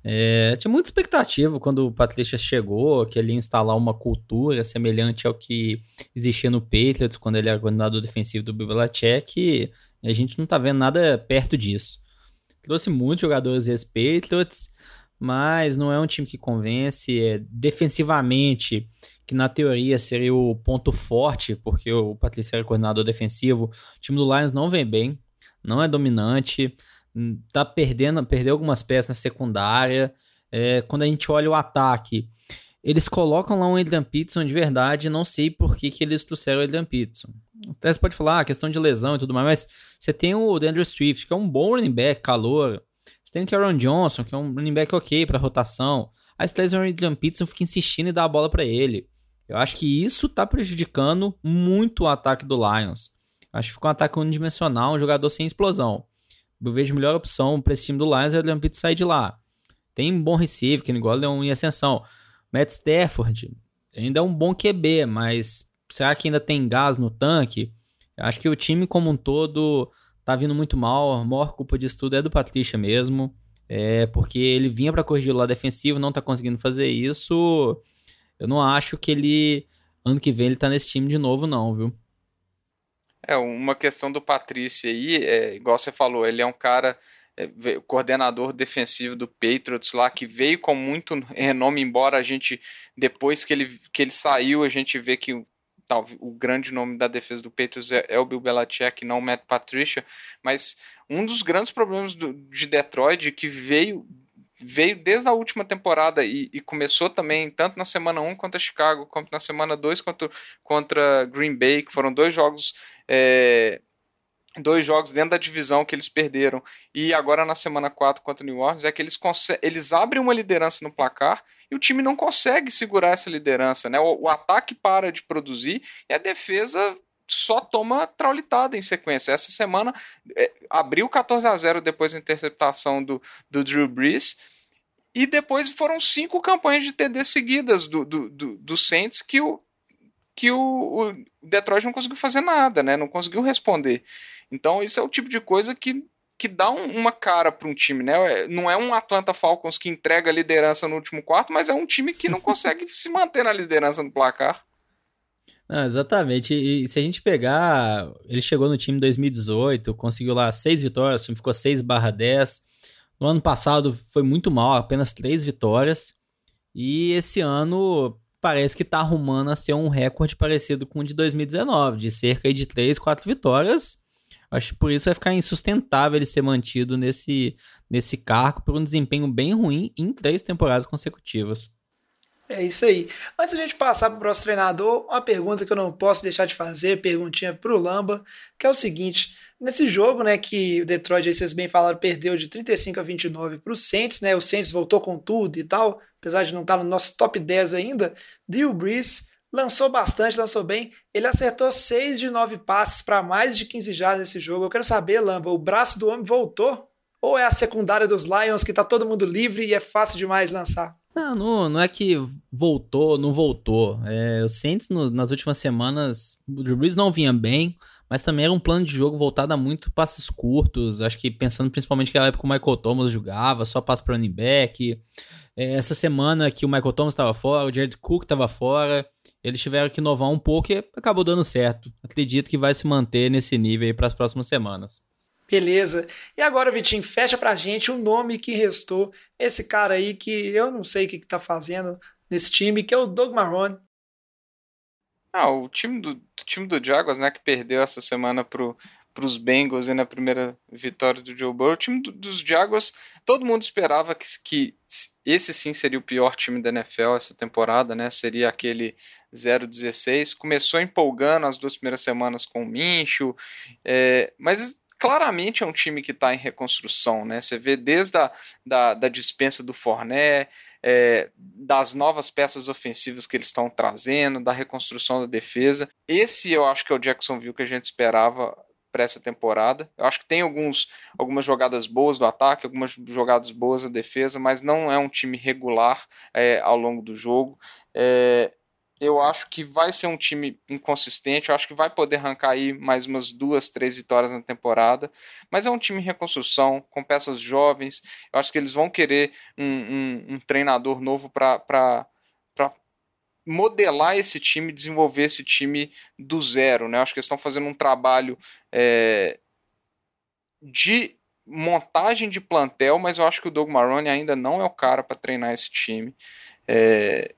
É, tinha muita expectativa quando o Patricia chegou, que ele ia instalar uma cultura semelhante ao que existia no Patriots quando ele era coordenador defensivo do Bill Belichick, e a gente não tá vendo nada perto disso. Trouxe muitos jogadores ex-Patriots, mas não é um time que convence. É, defensivamente, que na teoria seria o ponto forte, porque o Patrício era coordenador defensivo, o time do Lions não vem bem, não é dominante, hum, tá perdendo, perdeu algumas peças na secundária. É, quando a gente olha o ataque, eles colocam lá um Adrian Peterson de verdade, não sei por que, que eles trouxeram o Adrian Peterson. Até você pode falar, ah, questão de lesão e tudo mais, mas você tem o Andrew Swift, que é um bom running back, calor. Você tem o Karen Johnson, que é um running back ok para rotação. Aí você traz o Adrian Peterson, fica insistindo e dá a bola para ele. Eu acho que isso está prejudicando muito o ataque do Lions. Acho que ficou um ataque unidimensional, um jogador sem explosão. Eu vejo melhor opção para esse time do Lions é o Adrian Peterson sair de lá. Tem um bom receiver, que igual é um em ascensão. Matt Stafford ainda é um bom QB, mas será que ainda tem gás no tanque? Eu acho que o time como um todo tá vindo muito mal. A maior culpa disso tudo é do Patrícia mesmo. É porque ele vinha para corrigir o lado defensivo, não tá conseguindo fazer isso. Eu não acho que ele, ano que vem, ele tá nesse time de novo, não, viu? É, uma questão do Patrício aí, é, igual você falou, ele é um cara, é, coordenador defensivo do Patriots lá, que veio com muito renome, embora a gente, depois que ele, que ele saiu, a gente vê que tal, o grande nome da defesa do Patriots é, é o Bill Belichick, não o Matt Patricia, mas um dos grandes problemas do, de Detroit que veio veio desde a última temporada e, e, começou também tanto na semana 1 contra Chicago, quanto na semana 2 contra, contra Green Bay, que foram dois jogos. É, dois jogos dentro da divisão que eles perderam e agora na semana 4 contra o New Orleans é que eles, eles abrem uma liderança no placar e o time não consegue segurar essa liderança, né? O, o ataque para de produzir e a defesa só toma traulitada em sequência. Essa semana é, abriu 14 a 0 depois da interceptação do, do Drew Brees. E depois foram cinco campanhas de TD seguidas do, do, do, do Saints que o, que o, o, Detroit não conseguiu fazer nada, né? Não conseguiu responder. Então, isso é o tipo de coisa que, que dá um, uma cara para um time, né? Não é um Atlanta Falcons que entrega a liderança no último quarto, mas é um time que não consegue se manter na liderança no placar. Não, exatamente. E se a gente pegar, ele chegou no time em 2018, conseguiu lá seis vitórias, o time ficou 6 barra 10. No ano passado foi muito mal, apenas três vitórias. E esse ano parece que tá arrumando a ser um recorde parecido com o de 2019, de cerca de 3, 4 vitórias. Acho que por isso vai ficar insustentável ele ser mantido nesse, nesse cargo por um desempenho bem ruim em três temporadas consecutivas. É isso aí. Antes da gente passar para o próximo treinador, uma pergunta que eu não posso deixar de fazer, perguntinha para o Lamba, que é o seguinte: nesse jogo, né, que o Detroit, aí vocês bem falaram, perdeu de 35 a 29 para o Saints, né? O Saints voltou com tudo e tal, apesar de não estar no nosso top 10 ainda. Drew Brees lançou bastante, lançou bem. Ele acertou 6 de 9 passes para mais de 15 jardas nesse jogo. Eu quero saber, Lamba, o braço do homem voltou? Ou é a secundária dos Lions que tá todo mundo livre e é fácil demais lançar? Não, não, não é que voltou, não voltou. É, o Saints no, nas últimas semanas, o Drew Brees não vinha bem, mas também era um plano de jogo voltado a muito passes curtos. Acho que pensando principalmente naquela época o Michael Thomas jogava, só passe para running back. É, essa semana que o Michael Thomas estava fora, o Jared Cook estava fora, eles tiveram que inovar um pouco e acabou dando certo. Acredito que vai se manter nesse nível aí para as próximas semanas. Beleza. E agora, Vitinho, fecha pra gente o nome que restou. Esse cara aí que eu não sei o que, que tá fazendo nesse time, que é o Doug Marrone. Ah, o time do, do time do Jaguars, né, que perdeu essa semana pro, pros Bengals na primeira vitória do Joe Burrow. O time do, dos Jaguars todo mundo esperava que, que esse sim seria o pior time da NFL essa temporada, né? Seria aquele 0-16. Começou empolgando as duas primeiras semanas com o Mincho, é, mas claramente é um time que está em reconstrução, né? Você vê desde a da, da dispensa do Forné, é, das novas peças ofensivas que eles estão trazendo, da reconstrução da defesa. Esse eu acho que é o Jacksonville que a gente esperava para essa temporada. Eu acho que tem alguns, algumas jogadas boas do ataque, algumas jogadas boas da defesa, mas não é um time regular é, ao longo do jogo. É, eu acho que vai ser um time inconsistente. Eu acho que vai poder arrancar aí mais umas duas, três vitórias na temporada. Mas é um time em reconstrução, com peças jovens. Eu acho que eles vão querer um, um, um treinador novo para modelar esse time, desenvolver esse time do zero. Né? Acho que eles estão fazendo um trabalho é, de montagem de plantel, mas eu acho que o Doug Marrone ainda não é o cara para treinar esse time. É,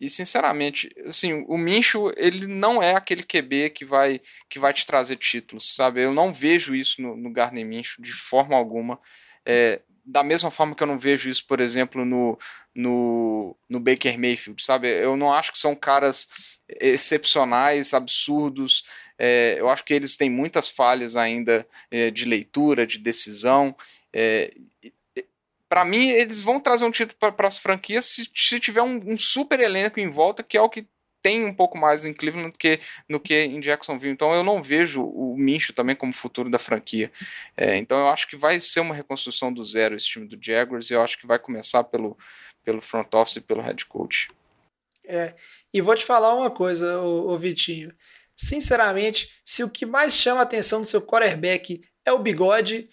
e sinceramente, assim, o Mincho, ele não é aquele QB que vai que vai te trazer títulos, sabe? Eu não vejo isso no, no Gardner Mincho de forma alguma. É, da mesma forma que eu não vejo isso, por exemplo, no, no, no Baker Mayfield, sabe? Eu não acho que são caras excepcionais, absurdos. É, eu acho que eles têm muitas falhas ainda é, de leitura, de decisão. É, para mim, eles vão trazer um título para as franquias se, se tiver um, um, super elenco em volta, que é o que tem um pouco mais em Cleveland do que, no que em Jacksonville. Então eu não vejo o Mincho também como futuro da franquia. É, então eu acho que vai ser uma reconstrução do zero esse time do Jaguars e eu acho que vai começar pelo, pelo front office e pelo head coach. É, e vou te falar uma coisa, ô, ô Vitinho. Sinceramente, se o que mais chama a atenção do seu quarterback é o bigode,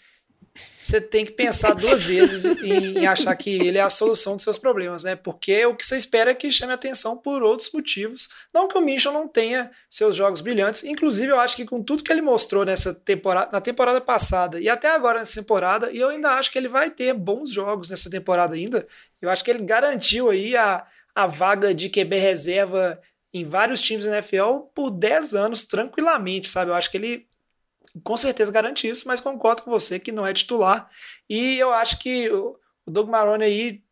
você tem que pensar duas vezes em, achar que ele é a solução dos seus problemas, né? Porque o que você espera é que chame atenção por outros motivos. Não que o Mitchell não tenha seus jogos brilhantes. Inclusive, eu acho que com tudo que ele mostrou nessa temporada, na temporada passada e até agora nessa temporada, eu ainda acho que ele vai ter bons jogos nessa temporada ainda. Eu acho que ele garantiu aí a, a vaga de QB reserva em vários times da NFL por 10 anos tranquilamente, sabe? Eu acho que ele com certeza garante isso, mas concordo com você que não é titular. E eu acho que o Doug Marrone aí,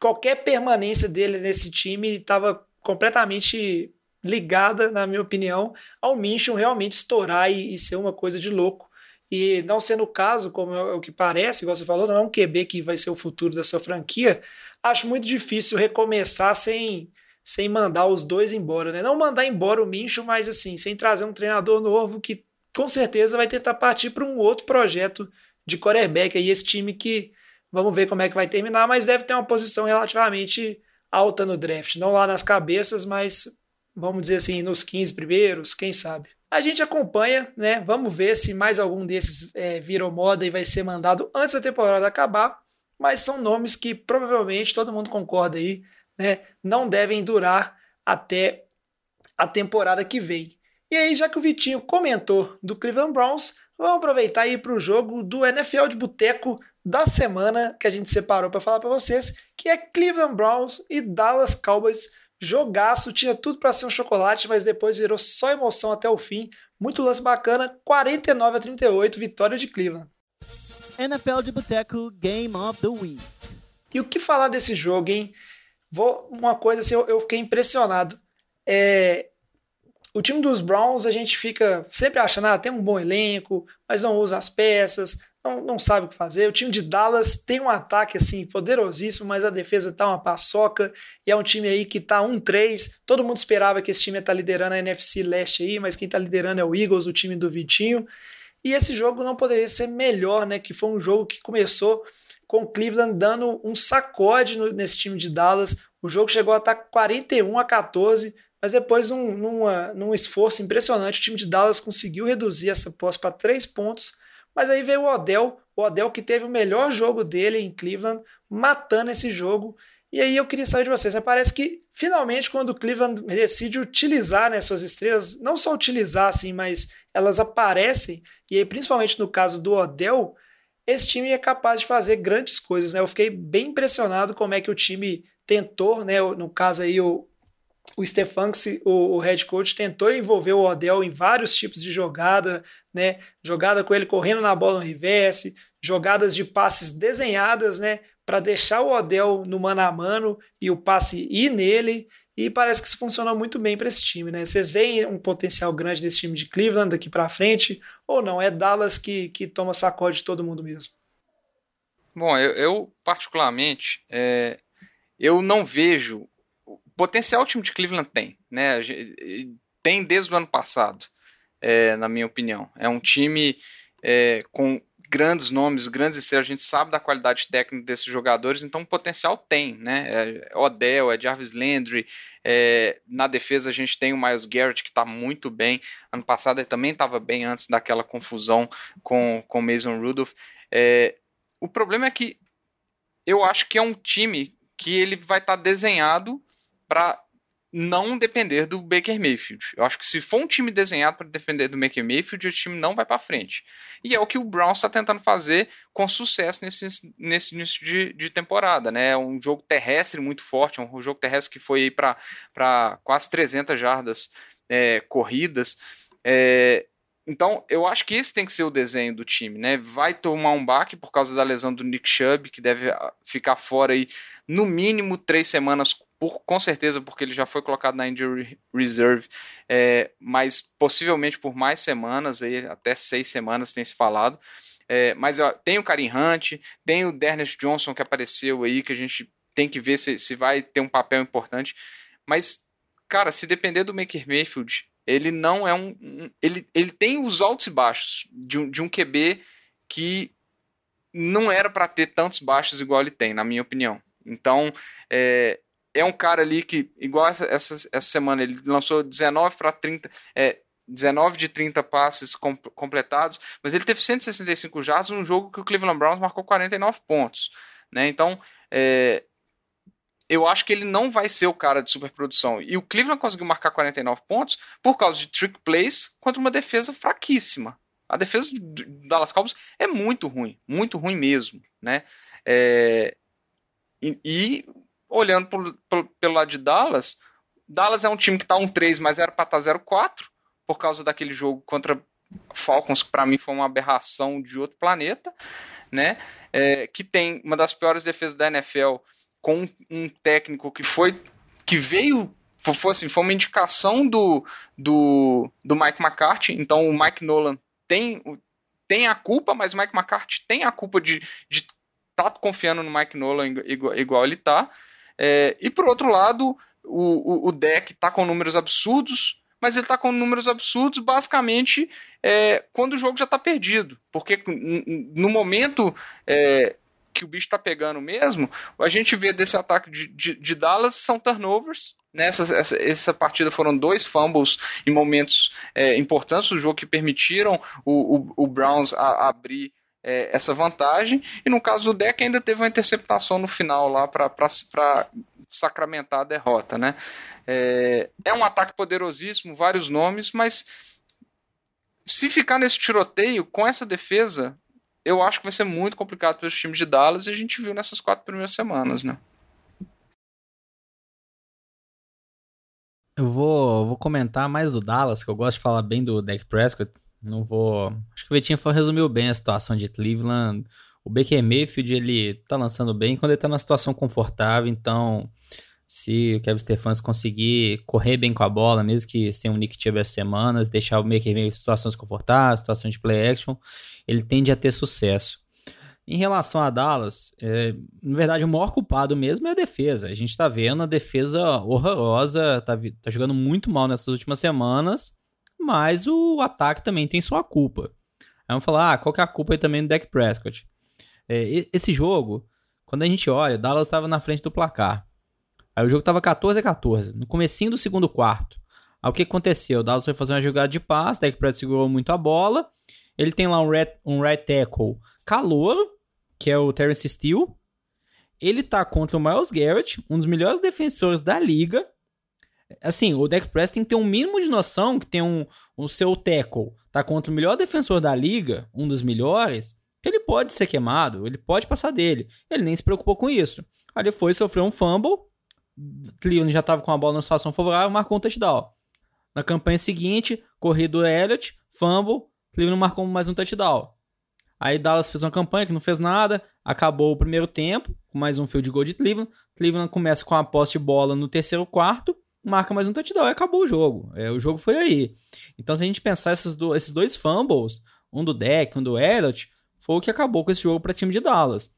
qualquer permanência dele nesse time estava completamente ligada, na minha opinião, ao Minchon realmente estourar e, e, ser uma coisa de louco. E não sendo o caso, como é o que parece, igual você falou, não é um QB que vai ser o futuro da sua franquia, acho muito difícil recomeçar sem sem mandar os dois embora, né? Não mandar embora o Mincho, mas assim, sem trazer um treinador novo que com certeza vai tentar partir para um outro projeto de quarterback aí, esse time que vamos ver como é que vai terminar, mas deve ter uma posição relativamente alta no draft, não lá nas cabeças, mas vamos dizer assim, nos 15 primeiros, quem sabe. A gente acompanha, né? Vamos ver se mais algum desses é, virou moda e vai ser mandado antes da temporada acabar, mas são nomes que provavelmente todo mundo concorda aí, né? Não devem durar até a temporada que vem. E aí, já que o Vitinho comentou do Cleveland Browns, vamos aproveitar e ir para o jogo do NFL de Boteco da semana que a gente separou para falar para vocês, que é Cleveland Browns e Dallas Cowboys. Jogaço, tinha tudo para ser um chocolate, mas depois virou só emoção até o fim. Muito lance bacana, 49 a 38, vitória de Cleveland. NFL de Boteco Game of the Week. E o que falar desse jogo, hein? Vou, uma coisa assim, eu, eu fiquei impressionado. É, o time dos Browns, a gente fica sempre achando, ah, tem um bom elenco, mas não usa as peças, não, não sabe o que fazer. O time de Dallas tem um ataque assim poderosíssimo, mas a defesa tá uma paçoca e é um time aí que tá 1-3. Todo mundo esperava que esse time ia estar tá liderando a NFC Leste aí, mas quem tá liderando é o Eagles, o time do Vitinho. E esse jogo não poderia ser melhor, né? Que foi um jogo que começou com Cleveland dando um sacode no, nesse time de Dallas. O jogo chegou a estar tá 41 a 14 mas depois, num, numa, num esforço impressionante, o time de Dallas conseguiu reduzir essa posse para três pontos. Mas aí veio o Odell, o Odell que teve o melhor jogo dele em Cleveland, matando esse jogo. E aí eu queria saber de vocês, né? parece que finalmente quando o Cleveland decide utilizar né, suas estrelas, não só utilizar assim, mas elas aparecem, e aí principalmente no caso do Odell, esse time é capaz de fazer grandes coisas, né? Eu fiquei bem impressionado como é que o time tentou, né? No caso aí o, o Stefanski, o, o head coach, tentou envolver o Odell em vários tipos de jogada, né? Jogada com ele correndo na bola no reverse, jogadas de passes desenhadas, né, para deixar o Odell no mano a mano e o passe ir nele. E parece que isso funcionou muito bem para esse time, né? Vocês veem um potencial grande desse time de Cleveland daqui para frente ou não? É Dallas que, que toma sacode de todo mundo mesmo? Bom, eu, eu particularmente, é, eu não vejo potencial o time de Cleveland tem, né? Tem desde o ano passado, é, na minha opinião. É um time é, com grandes nomes, grandes estrelas, a gente sabe da qualidade técnica desses jogadores, então potencial tem, né? É Odell, é Jarvis Landry, é, na defesa a gente tem o Miles Garrett que está muito bem, ano passado ele também estava bem antes daquela confusão com o Mason Rudolph. É, o problema é que eu acho que é um time que ele vai estar tá desenhado para não depender do Baker Mayfield. Eu acho que se for um time desenhado para depender do Baker Mayfield, o time não vai para frente. E é o que o Browns está tentando fazer com sucesso nesse, nesse início de, de temporada. Né? É um jogo terrestre muito forte, um jogo terrestre que foi para quase 300 jardas é, corridas. É, então, eu acho que esse tem que ser o desenho do time, né? Vai tomar um baque por causa da lesão do Nick Chubb, que deve ah, ficar fora aí no mínimo três semanas por, com certeza porque ele já foi colocado na injury reserve, é, mas possivelmente por mais semanas, aí, até seis semanas tem se falado. É, mas ó, tem o Karim Hunt, tem o Dernest Johnson que apareceu aí, que a gente tem que ver se, se vai ter um papel importante. Mas, cara, se depender do Maker Mayfield, ele não é um. um ele, ele tem os altos e baixos de um, de um QB que não era para ter tantos baixos igual ele tem, na minha opinião. Então, é, é um cara ali que, igual essa, essa, essa semana, ele lançou 19 para 30. É, 19 de 30 passes com, completados, mas ele teve 165 jardas num jogo que o Cleveland Browns marcou 49 pontos. Né? Então, é, eu acho que ele não vai ser o cara de superprodução. E o Cleveland conseguiu marcar 49 pontos por causa de trick plays contra uma defesa fraquíssima. A defesa do Dallas Cowboys é muito ruim, muito ruim mesmo. Né? É, e, e olhando pelo lado de Dallas, Dallas é um time que tá 1-3, mas era para estar tá 0-4, por causa daquele jogo contra Falcons, que para mim foi uma aberração de outro planeta, né? É, que tem uma das piores defesas da NFL, com um técnico que foi. que veio. Foi, assim, foi uma indicação do, do, do Mike McCarthy, então o Mike Nolan tem, tem a culpa, mas o Mike McCarthy tem a culpa de estar tá confiando no Mike Nolan igual, igual ele tá. É, e por outro lado, o, o, o deck está com números absurdos, mas ele está com números absurdos basicamente é, quando o jogo já está perdido. Porque no momento é, que o bicho está pegando mesmo, a gente vê desse ataque de, de, de Dallas são turnovers. Nessa né? essa, essa, partida foram dois fumbles em momentos é, importantes do jogo que permitiram o, o, o Browns a, a abrir é, essa vantagem. E no caso do deck ainda teve uma interceptação no final lá para sacramentar a derrota. Né? É, é um ataque poderosíssimo, vários nomes, mas se ficar nesse tiroteio com essa defesa, eu acho que vai ser muito complicado para os times de Dallas e a gente viu nessas quatro primeiras semanas, né? Eu vou, vou comentar mais do Dallas, que eu gosto de falar bem do Dak Prescott. Não vou. Acho que o Vitinho resumiu bem a situação de Cleveland. O Baker Mayfield, ele tá lançando bem quando ele tá numa situação confortável, então se o Kevin Stephens conseguir correr bem com a bola, mesmo que sem um Nick Chubb as semanas, deixar o Baker Mayfield em situações confortáveis, situações de play action, ele tende a ter sucesso. Em relação a Dallas, é, na verdade, o maior culpado mesmo é a defesa. A gente tá vendo a defesa horrorosa, tá, tá jogando muito mal nessas últimas semanas mas o ataque também tem sua culpa. Aí vamos falar, ah, qual que é a culpa aí também do Dak Prescott? É, esse jogo, quando a gente olha, Dallas estava na frente do placar. Aí o jogo estava 14 a 14, no comecinho do segundo quarto. Aí o que aconteceu? O Dallas foi fazer uma jogada de passe, Dak Prescott segurou muito a bola. Ele tem lá um right, um right tackle calor, que é o Terence Steele. Ele tá contra o Miles Garrett, um dos melhores defensores da liga, Assim, o Dak Prescott tem que ter um mínimo de noção que tem um, o seu tackle tá contra o melhor defensor da liga, um dos melhores, que ele pode ser queimado, ele pode passar dele. Ele nem se preocupou com isso. Ele foi, sofreu um fumble, Cleveland já estava com a bola na situação favorável, marcou um touchdown. Na campanha seguinte, corrida do Elliott, fumble, Cleveland marcou mais um touchdown. Aí Dallas fez uma campanha que não fez nada, acabou o primeiro tempo, com mais um fio de gol de Cleveland. Cleveland começa com a posse de bola no terceiro quarto, marca mais um touchdown e acabou o jogo. É, o jogo foi aí. Então, se a gente pensar esses, do, esses dois fumbles, um do Deck, um do Elliott, foi o que acabou com esse jogo para time de Dallas.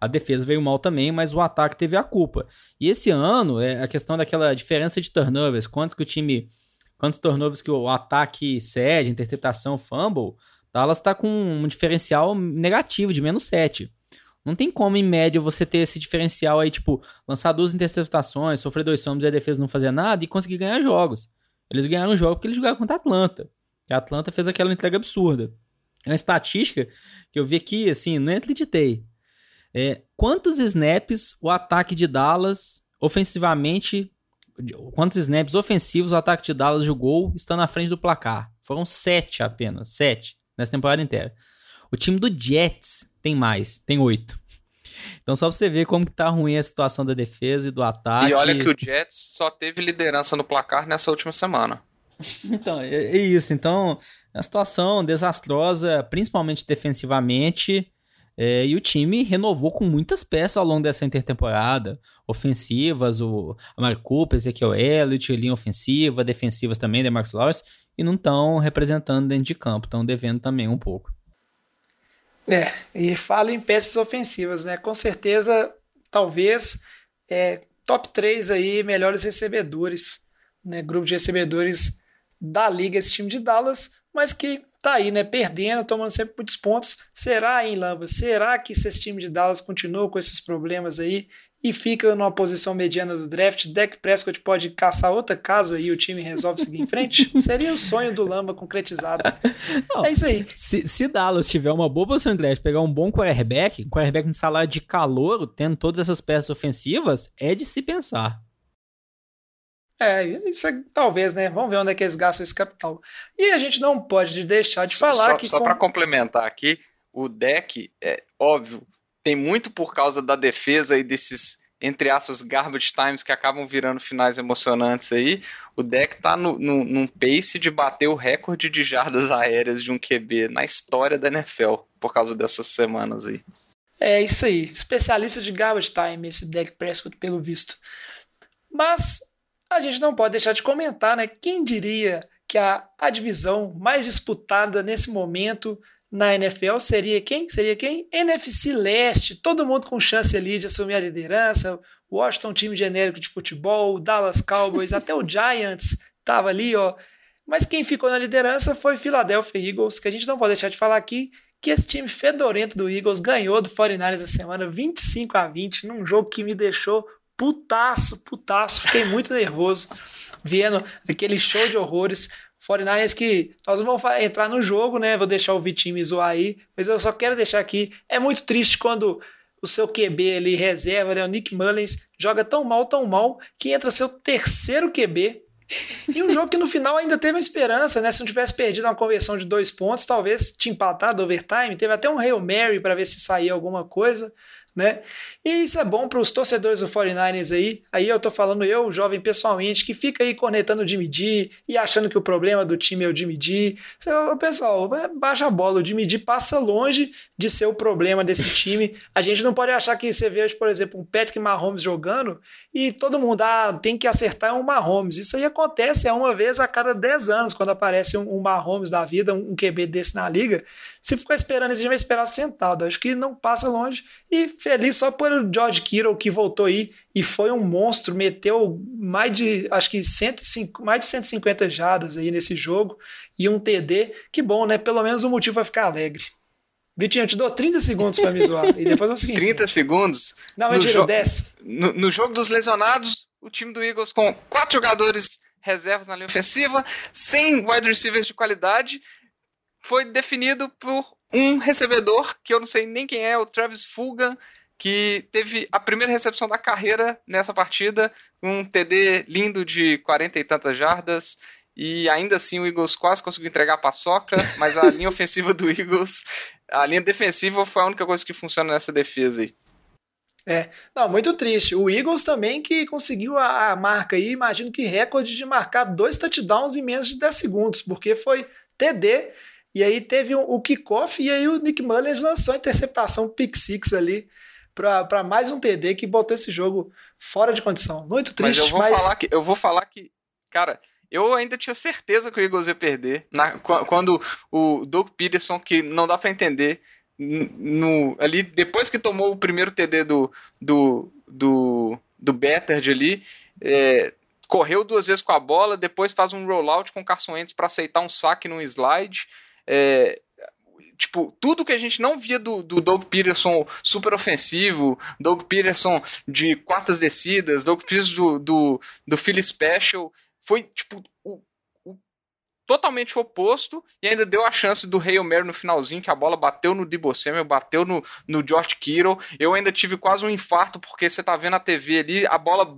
A defesa veio mal também, mas o ataque teve a culpa. E esse ano, é a questão daquela diferença de turnovers, quantos que o time, quantos turnovers que o ataque cede, interceptação, fumble, Dallas está com um diferencial negativo de menos 7. Não tem como, em média, você ter esse diferencial aí, tipo, lançar duas interceptações, sofrer dois fumbles e a defesa não fazer nada e conseguir ganhar jogos. Eles ganharam o jogo porque eles jogaram contra a Atlanta. Que a Atlanta fez aquela entrega absurda. É uma estatística que eu vi aqui, assim, nem acreditei. É, quantos snaps o ataque de Dallas ofensivamente. Quantos snaps ofensivos o ataque de Dallas jogou estando na frente do placar? Foram sete apenas. Sete nessa temporada inteira. O time do Jets tem mais, tem oito. Então só pra você ver como que tá ruim a situação da defesa e do ataque. E olha que o Jets só teve liderança no placar nessa última semana. então, é, é, isso. Então, é uma situação desastrosa, principalmente defensivamente. É, e o time renovou com muitas peças ao longo dessa intertemporada. Ofensivas, o Amari Cooper, Ezequiel Elliott, linha ofensiva, defensivas também, de Marcos Lawrence, e não estão representando dentro de campo, estão devendo também um pouco. É, e fala em peças ofensivas, né? Com certeza, talvez, é, top 3 aí, melhores recebedores, né? Grupo de recebedores da liga, esse time de Dallas, mas que tá aí, né? Perdendo, tomando sempre muitos pontos. Será, hein, Lamba? Será que esse time de Dallas continua com esses problemas aí e fica numa posição mediana do draft, Dak Prescott pode caçar outra casa e o time resolve seguir em frente? Seria o sonho do Lamba concretizado. Não, é isso aí. Se, se, Dallas tiver uma boa posição de draft, pegar um bom quarterback, um quarterback de salário de calor, tendo todas essas peças ofensivas, é de se pensar. É, isso é, talvez, né? Vamos ver onde é que eles gastam esse capital. E a gente não pode deixar de falar só, que. Só com... para complementar aqui, o deck, é óbvio, tem muito por causa da defesa e desses, entre aspas, garbage times que acabam virando finais emocionantes aí. O deck tá no, no, num pace de bater o recorde de jardas aéreas de um QB na história da NFL por causa dessas semanas aí. É isso aí. Especialista de garbage time, esse deck Prescott, pelo visto. Mas a gente não pode deixar de comentar, né? Quem diria que a, a divisão mais disputada nesse momento na NFL seria quem? Seria quem? NFC Leste, todo mundo com chance ali de assumir a liderança. Washington, time genérico de futebol, Dallas Cowboys, até o Giants estava ali, ó. Mas quem ficou na liderança foi Philadelphia Eagles, que a gente não pode deixar de falar aqui, que esse time fedorento do Eagles ganhou do 49ers essa semana 25 a 20, num jogo que me deixou putaço, putaço, fiquei muito nervoso vendo aquele show de horrores. 49ers que nós vamos entrar no jogo, né? Vou deixar o Vitinho me zoar aí, mas eu só quero deixar aqui. É muito triste quando o seu QB ali, reserva, né? O Nick Mullins, joga tão mal, tão mal, que entra seu terceiro QB. E um jogo que no final ainda teve uma esperança, né? Se não tivesse perdido uma conversão de dois pontos, talvez tinha empatado overtime. Teve até um Hail Mary para ver se saía alguma coisa né? E isso é bom para os torcedores do 49ers aí. Aí eu tô falando eu, jovem pessoalmente, que fica aí conectando o Jimmy D e achando que o problema do time é o Jimmy D. Pessoal, é, baixa a bola. O Jimmy D passa longe de ser o problema desse time. A gente não pode achar que você veja, por exemplo, um Patrick Mahomes jogando e todo mundo ah, tem que acertar um Mahomes. Isso aí acontece é uma vez a cada 10 anos, quando aparece um, Mahomes da vida, um QB desse na liga. Se ficar esperando, a gente vai esperar sentado. Acho que não passa longe. E feliz só por George Kittle que voltou aí e foi um monstro, meteu mais de, acho que 105, mais de 150 jadas aí nesse jogo e um TD. Que bom, né? Pelo menos um motivo para ficar alegre. Vitinho, eu te dou 30 segundos para me zoar. E depois é o seguinte. 30 segundos? Não, mentira, 10. No, no jogo dos lesionados, o time do Eagles com quatro jogadores reservas na linha ofensiva, sem wide receivers de qualidade, foi definido por um recebedor, que eu não sei nem quem é, o Travis Fulgham, que teve a primeira recepção da carreira nessa partida, um TD lindo de 40 e tantas jardas, e ainda assim o Eagles quase conseguiu entregar a paçoca, mas a linha ofensiva do Eagles, a linha defensiva foi a única coisa que funciona nessa defesa aí. É, não, muito triste. O Eagles também que conseguiu a, a marca aí, imagino que recorde de marcar dois touchdowns em menos de 10 segundos, porque foi TD E aí teve um, o kickoff e aí o Nick Mullins lançou a interceptação pick six ali para mais um TD que botou esse jogo fora de condição. Muito triste, mas eu vou mas... falar que eu vou falar que, cara, eu ainda tinha certeza que o Eagles ia perder na, quando o Doug Peterson, que não dá para entender, no, ali depois que tomou o primeiro TD do do do, do ali, é, correu duas vezes com a bola, depois faz um rollout com o Carson Wentz para aceitar um saque num slide. É, tipo, tudo que a gente não via do, do Doug Peterson super ofensivo, Doug Peterson de quartas descidas, Doug Peterson do, do, do Philly Special, foi, tipo, o, o, totalmente oposto e ainda deu a chance do Hail Mary no finalzinho, que a bola bateu no Debo Samuel, bateu no, no George Kittle. Eu ainda tive quase um infarto, porque você tá vendo a TV ali, a bola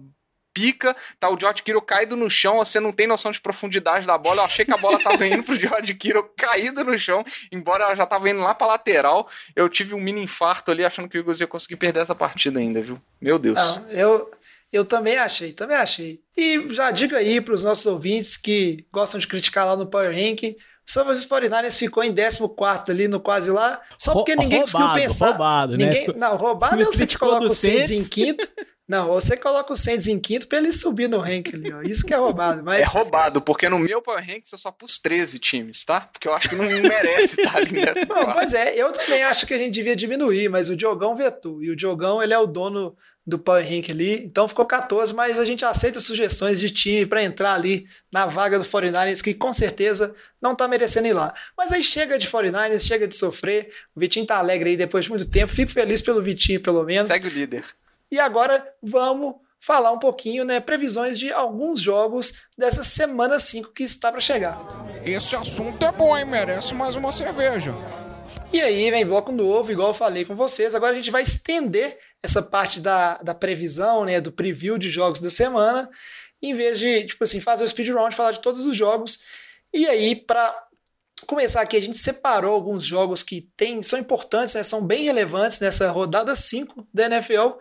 pica, tá o George Kittle caído no chão, você não tem noção de profundidade da bola. Eu achei que a bola tava indo pro George Kittle caído no chão, embora ela já tava indo lá pra lateral. Eu tive um mini infarto ali achando que o Eagles ia conseguir perder essa partida ainda, viu? Meu Deus. Não, eu, eu também achei, também achei. E já diga aí pros nossos ouvintes que gostam de criticar lá no Power Rank, São Francisco 49ers ficou em 14 ali no quase lá, só porque ninguém roubado, conseguiu pensar. Roubado, ninguém, né? Não, roubado eu sei que coloca o Saints. em quinto. Não, você coloca o Saints em quinto pra ele subir no rank ali, ó. Isso que é roubado. Mas É roubado, porque no meu Ranks eu só pus 13 times, tá? Porque eu acho que não merece estar ali nessa. Bom, pois é, eu também acho que a gente devia diminuir, mas o Diogão vetou. E o Diogão, ele é o dono do Power Rank ali, então ficou 14, mas a gente aceita sugestões de time para entrar ali na vaga do 49ers, que com certeza não tá merecendo ir lá. Mas aí chega de 49ers, chega de sofrer. O Vitinho tá alegre aí depois de muito tempo. Fico feliz pelo Vitinho, pelo menos. Segue o líder. E agora vamos falar um pouquinho, né, previsões de alguns jogos dessa semana 5 que está para chegar. Esse assunto é bom, hein? Merece mais uma cerveja. E aí vem bloco novo, igual eu falei com vocês. Agora a gente vai estender essa parte da, da previsão, né, do preview de jogos da semana, em vez de, tipo assim, fazer o speed round, falar de todos os jogos. E aí, para começar aqui, a gente separou alguns jogos que tem, são importantes, né, são bem relevantes nessa rodada 5 da NFL,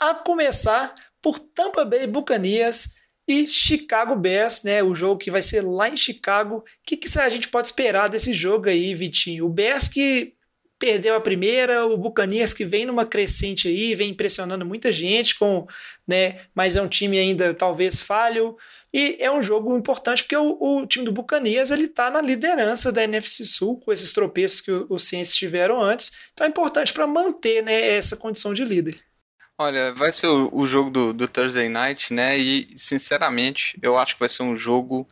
a começar por Tampa Bay Buccaneers e Chicago Bears, né? O jogo que vai ser lá em Chicago. O que, que a gente pode esperar desse jogo aí, Vitinho? O Bears que perdeu a primeira, o Buccaneers que vem numa crescente aí, vem impressionando muita gente com, né, mas é um time ainda talvez falho. E é um jogo importante porque o, o time do Buccaneers ele tá na liderança da NFC Sul com esses tropeços que os Saints tiveram antes. Então é importante para manter, né, essa condição de líder. Olha, vai ser o, o jogo do, do Thursday Night, né? E, sinceramente, eu acho que vai ser um jogo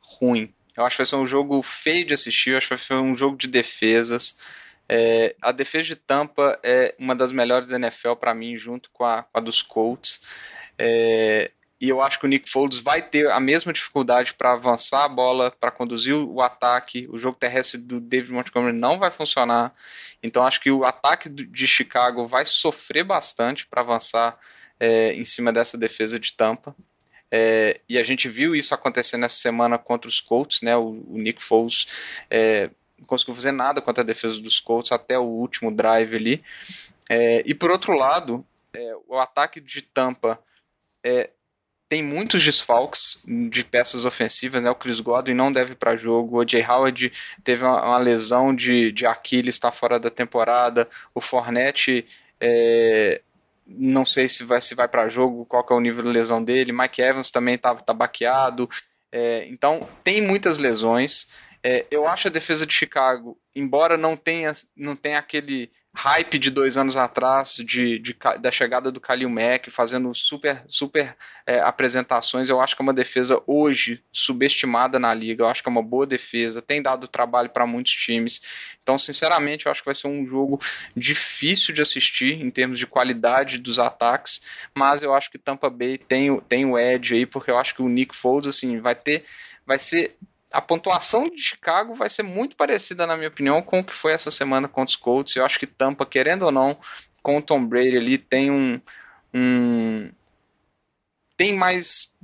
ruim. Eu acho que vai ser um jogo feio de assistir, eu acho que vai ser um jogo de defesas. É, a defesa de Tampa é uma das melhores da NFL para mim, junto com a, a dos Colts. É, e eu acho que o Nick Foles vai ter a mesma dificuldade para avançar a bola, para conduzir o ataque. O jogo terrestre do David Montgomery não vai funcionar. Então acho que o ataque de Chicago vai sofrer bastante para avançar é, em cima dessa defesa de Tampa. É, e a gente viu isso acontecer nessa semana contra os Colts, né? O, o Nick Foles é, não conseguiu fazer nada contra a defesa dos Colts até o último drive ali. É, e por outro lado, é, o ataque de Tampa é, tem muitos desfalques de peças ofensivas, né? O Chris Godwin não deve para jogo, o Jay Howard teve uma, uma lesão de, de Aquiles, está fora da temporada, o Fornette é, não sei se vai, se vai para jogo, qual que é o nível de lesão dele, Mike Evans também tá, tá baqueado, é, então tem muitas lesões. É, eu acho a defesa de Chicago, embora não tenha, não tenha aquele hype de dois anos atrás de, de da chegada do Kalil Mack fazendo super super é, apresentações eu acho que é uma defesa hoje subestimada na liga eu acho que é uma boa defesa tem dado trabalho para muitos times. Então sinceramente eu acho que vai ser um jogo difícil de assistir em termos de qualidade dos ataques mas eu acho que Tampa Bay tem, o- tem o edge aí porque eu acho que o Nick Foles assim vai ter vai ser a pontuação de Chicago vai ser muito parecida, na minha opinião, com o que foi essa semana contra os Colts. Eu acho que Tampa, querendo ou não, com o Tom Brady ali, tem um. um tem mais.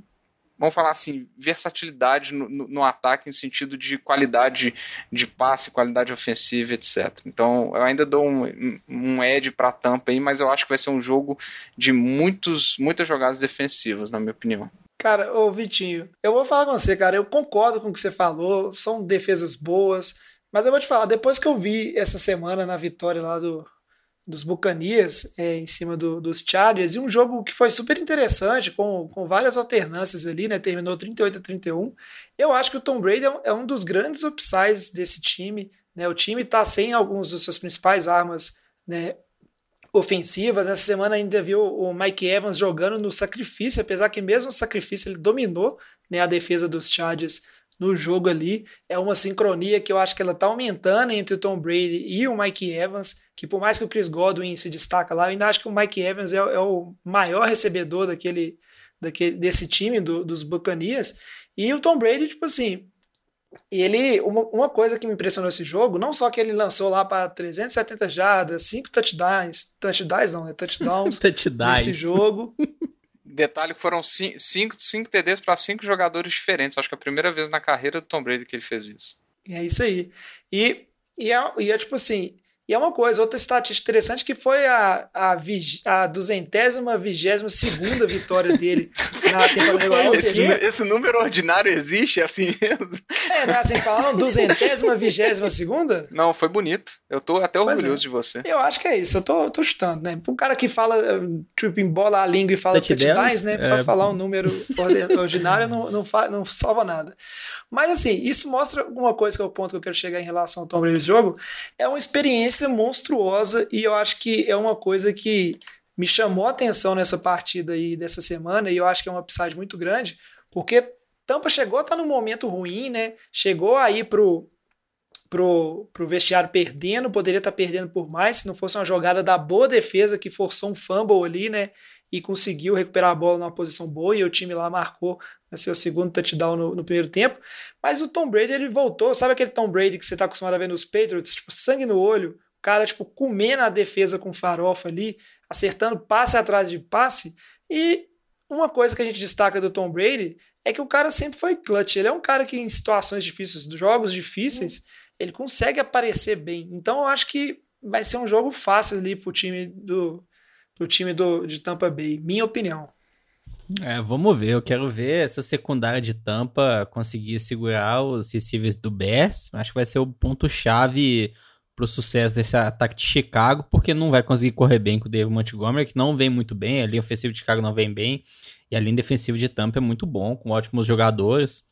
Vamos falar assim, versatilidade no, no, no ataque, em sentido de qualidade de passe, qualidade ofensiva, etc. Então, eu ainda dou um, um edge para Tampa aí, mas eu acho que vai ser um jogo de muitos, muitas jogadas defensivas, na minha opinião. Cara, ô Vitinho, eu vou falar com você, cara. Eu concordo com o que você falou. São defesas boas, Mas eu vou te falar, depois que eu vi essa semana na vitória lá do, dos Bucanias é, em cima do, dos Chargers, e um jogo que foi super interessante, com, com várias alternâncias ali, né? Terminou 38 a 31. Eu acho que o Tom Brady é um, é um dos grandes upsides desse time. Né? O time está sem alguns dos seus principais armas né, ofensivas. Essa semana ainda viu o Mike Evans jogando no sacrifício, apesar que mesmo no sacrifício ele dominou né, a defesa dos Chargers no jogo ali. É uma sincronia que eu acho que ela está aumentando entre o Tom Brady e o Mike Evans, que por mais que o Chris Godwin se destaca lá, eu ainda acho que o Mike Evans é, é o maior recebedor daquele, daquele desse time, do, dos Buccaneers. E o Tom Brady, tipo assim, ele uma, uma coisa que me impressionou esse jogo, não só que ele lançou lá para 370 jardas, 5 touchdowns, touchdowns não, né? Touchdowns Touchdowns. nesse jogo. Detalhe que foram 5 TDs para 5 jogadores diferentes. Acho que é a primeira vez na carreira do Tom Brady que ele fez isso. É isso aí. E, e, é, e é tipo assim, e é uma coisa, outra estatística interessante que foi a, a, vig, a duzentésima, vigésima segunda vitória dele na temporada regular. Ou Esse, seja, esse número ordinário existe é assim mesmo? é, não é assim falando, duzentésima, vigésima segunda? Não, foi bonito. Eu tô até Pois orgulhoso é. de você. Eu acho que é isso, eu tô, tô chutando, né? Pra um cara que fala, eh, tipo, embola a língua e fala Touchdowns, né? Pra é. falar um número ordinário não, não, fa, não salva nada. Mas assim, isso mostra uma coisa que é o ponto que eu quero chegar em relação ao Tom Brady jogo. É uma experiência monstruosa e eu acho que é uma coisa que me chamou a atenção nessa partida aí dessa semana e eu acho que é um upside muito grande, porque Tampa chegou a estar num momento ruim, né? Chegou aí pro, pro, pro vestiário perdendo, poderia estar perdendo por mais se não fosse uma jogada da boa defesa que forçou um fumble ali, né? E conseguiu recuperar a bola numa posição boa e o time lá marcou né, seu segundo touchdown no, no primeiro tempo. Mas o Tom Brady ele voltou, sabe aquele Tom Brady que você está acostumado a ver nos Patriots, tipo sangue no olho, o cara tipo comendo a defesa com farofa ali, acertando passe atrás de passe. E uma coisa que a gente destaca do Tom Brady é que o cara sempre foi clutch. Ele é um cara que em situações difíceis, jogos difíceis, ele consegue aparecer bem. Então eu acho que vai ser um jogo fácil ali pro time do time do, de Tampa Bay, minha opinião. É, vamos ver. Eu quero ver essa secundária de Tampa conseguir segurar os receivers do Bears. Acho que vai ser o ponto-chave pro sucesso desse ataque de Chicago, porque não vai conseguir correr bem com o David Montgomery, que não vem muito bem. A linha ofensiva de Chicago não vem bem. E a linha defensiva de Tampa é muito bom, com ótimos jogadores.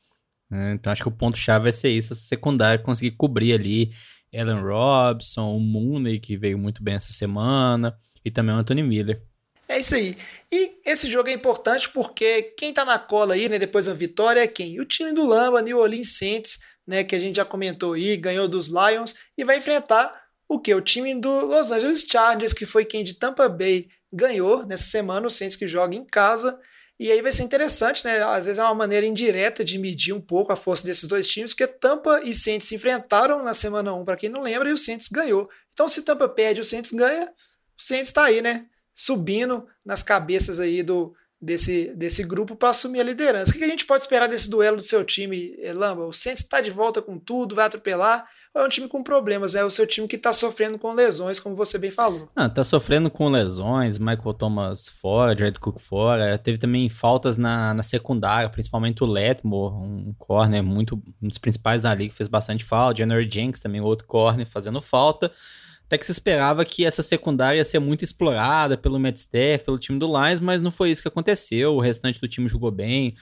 né? Então acho que o ponto-chave vai ser isso, essa secundária conseguir cobrir ali Allen Robson, o Mooney, que veio muito bem essa semana, e também o Anthony Miller. É isso aí. E esse jogo é importante porque quem tá na cola aí, né, depois da vitória é quem? O time do Lamba, New Orleans Saints, né, que a gente já comentou aí, ganhou dos Lions e vai enfrentar o que? O time do Los Angeles Chargers, que foi quem de Tampa Bay ganhou nessa semana, o Saints que joga em casa. E aí vai ser interessante, né? Às vezes é uma maneira indireta de medir um pouco a força desses dois times, porque Tampa e Saints se enfrentaram na semana 1, para quem não lembra, e o Saints ganhou. Então, se Tampa perde o Saints ganha, o Saints está aí, né? Subindo nas cabeças aí do, desse, desse grupo para assumir a liderança. O que a gente pode esperar desse duelo do seu time, eh, Lamba? O Saints está de volta com tudo, vai atropelar, ou é um time com problemas? É o seu time que está sofrendo com lesões, como você bem falou. Ah, tá sofrendo com lesões, Michael Thomas fora, Jared Cook fora. Teve também faltas na, na secundária, principalmente o Letmore, um corner muito, um dos principais da liga, fez bastante falta. January Jenks também, outro corner, fazendo falta. Até que se esperava que essa secundária ia ser muito explorada pelo Matt Staff, pelo time do Lions, mas não foi isso que aconteceu. O restante do time jogou bem.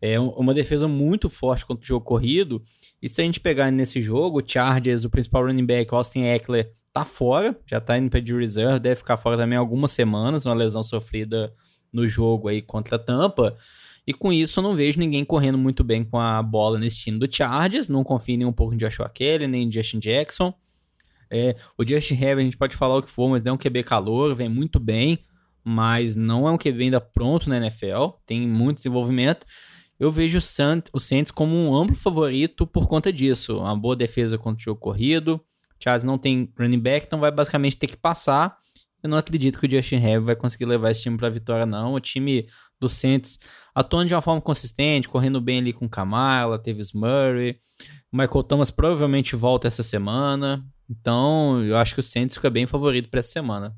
É um- uma defesa muito forte contra o jogo corrido. E se a gente pegar nesse jogo, o Chargers, o principal running back, Austin Eckler, tá fora, já tá indo para de reserve, deve ficar fora também algumas semanas, uma lesão sofrida no jogo aí contra a Tampa. E com isso eu não vejo ninguém correndo muito bem com a bola nesse time do Chargers, não confio nem um pouco em Joshua Kelly, nem em Justin Jackson. É, o Justin Herbert a gente pode falar o que for, mas é um QB calor, vem muito bem, mas não é um QB ainda pronto na NFL, tem muito desenvolvimento. Eu vejo o Sant- o Saints como um amplo favorito por conta disso. Uma boa defesa contra o jogo corrido. O Charles não tem running back, então vai basicamente ter que passar. Eu não acredito que o Justin Herbert vai conseguir levar esse time para vitória, não. O time do Saints atuando de uma forma consistente, correndo bem ali com Kamala, Tavis Murray. O Michael Thomas provavelmente volta essa semana. Então, eu acho que o Saints fica bem favorito para essa semana.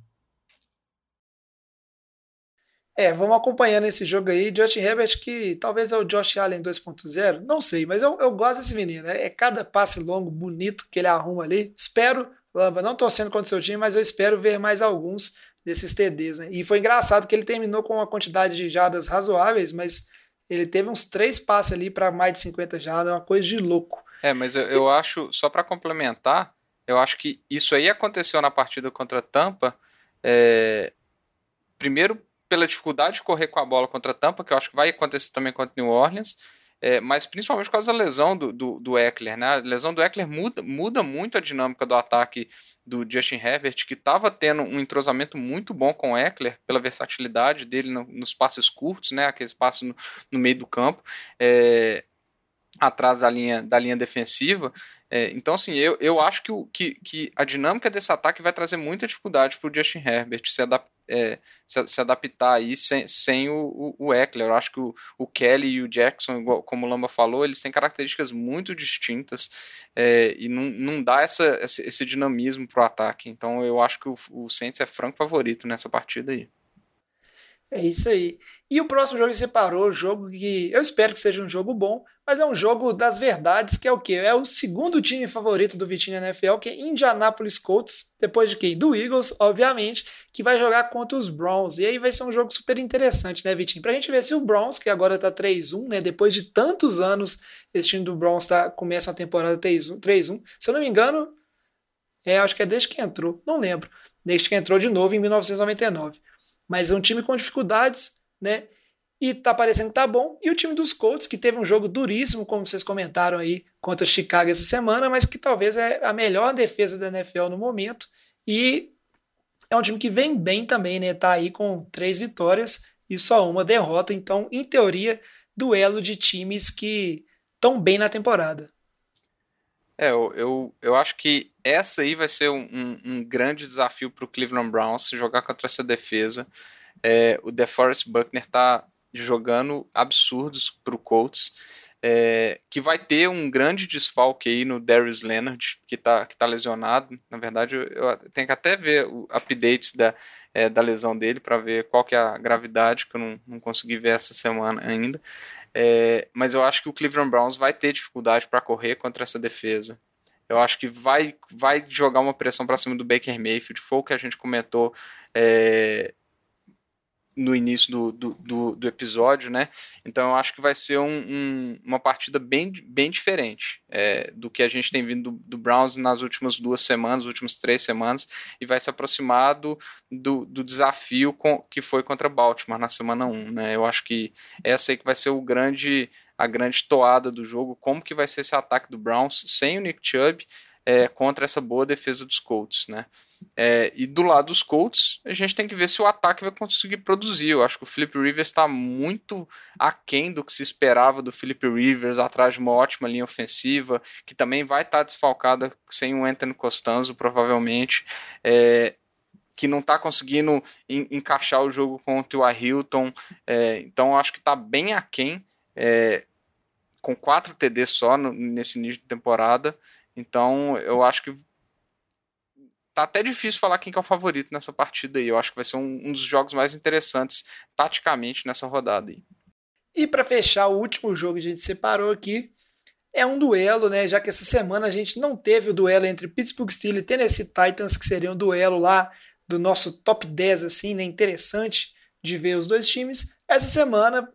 É, vamos acompanhando esse jogo aí. Justin Herbert, que talvez é o Josh Allen 2.0, não sei, mas eu, eu gosto desse menino. Né? É cada passe longo, bonito que ele arruma ali. Espero, Lamba, não torcendo contra o seu time, mas eu espero ver mais alguns desses TDs. Né? E foi engraçado que ele terminou com uma quantidade de jadas razoáveis, mas ele teve uns três passes ali para mais de 50 jadas, uma coisa de louco. É, mas eu, eu acho, só para complementar, eu acho que isso aí aconteceu na partida contra Tampa. É, primeiro pela dificuldade de correr com a bola contra a Tampa, que eu acho que vai acontecer também contra New Orleans, é, mas principalmente por causa da lesão do, do, do, Eckler. Né? A lesão do Eckler muda, muda muito a dinâmica do ataque do Justin Herbert, que estava tendo um entrosamento muito bom com o Eckler, pela versatilidade dele no, nos passes curtos, né? aqueles passes no, no meio do campo. É, atrás da linha, da linha defensiva. É, então, assim, eu, eu acho que, o, que, que a dinâmica desse ataque vai trazer muita dificuldade para o Justin Herbert se, adap é, se, se, adaptar aí sem, sem o, o, o, Eckler. Eu acho que o, o Kelly e o Jackson, igual, como o Lamba falou, eles têm características muito distintas é, e não, não dá essa, esse, esse dinamismo para o ataque. Então, eu acho que o, o Saints é franco favorito nessa partida aí. É isso aí. E o próximo jogo que separou, jogo que eu espero que seja um jogo bom, mas é um jogo das verdades, que é o quê? É o segundo time favorito do Vitinho na NFL, que é Indianapolis Colts, depois de quem? Do Eagles, obviamente, que vai jogar contra os Browns. E aí vai ser um jogo super interessante, né, Vitinho? Pra gente ver se o Browns, que agora tá 3-1, né, depois de tantos anos, esse time do Browns tá, começa a temporada 3-1. Se eu não me engano, é, acho que é desde que entrou, não lembro. Desde que entrou de novo em 1999 mas é um time com dificuldades, né? E tá parecendo que tá bom. E o time dos Colts, que teve um jogo duríssimo, como vocês comentaram aí, contra o Chicago essa semana, mas que talvez é a melhor defesa da NFL no momento. E é um time que vem bem também, né? Tá aí com três vitórias e só uma derrota. Então, em teoria, duelo de times que estão bem na temporada. É, eu, eu, eu acho que essa aí vai ser um, um, grande desafio para o Cleveland Browns jogar contra essa defesa. É, o DeForest Buckner está jogando absurdos para o Colts. É, que vai ter um grande desfalque aí no Darius Leonard, que está que tá lesionado. Na verdade, eu, tenho que até ver o updates da, é, da lesão dele para ver qual que é a gravidade, que eu não, não consegui ver essa semana ainda. É, mas eu acho que o Cleveland Browns vai ter dificuldade para correr contra essa defesa. Eu acho que vai, vai jogar uma pressão para cima do Baker Mayfield. Foi o que a gente comentou é, no início do, do, do, do, episódio, né? Então eu acho que vai ser um, um, uma partida bem, bem diferente é, do que a gente tem vindo do, do, Browns nas últimas duas semanas, últimas três semanas, e vai se aproximar do, do, do desafio com, que foi contra Baltimore na semana 1, né? Eu acho que essa aí que vai ser o grande a grande toada do jogo, como que vai ser esse ataque do Browns sem o Nick Chubb é, contra essa boa defesa dos Colts, né? É, e do lado dos Colts, a gente tem que ver se o ataque vai conseguir produzir. Eu acho que o Philip Rivers está muito aquém do que se esperava do Philip Rivers, atrás de uma ótima linha ofensiva, que também vai estar tá desfalcada sem o Anthony Costanzo, provavelmente. É, que não está conseguindo encaixar o jogo com o Hilton. É, então, acho que está bem aquém, é, com quatro TDs só no, nesse início de temporada. Então, eu acho que tá até difícil falar quem que é o favorito nessa partida aí. Eu acho que vai ser um, um dos jogos mais interessantes taticamente nessa rodada aí. E para fechar o último jogo que a gente separou aqui, é um duelo, né? Já que essa semana a gente não teve o duelo entre Pittsburgh Steelers e Tennessee Titans, que seria um duelo lá do nosso top 10, assim, né? Interessante de ver os dois times. Essa semana,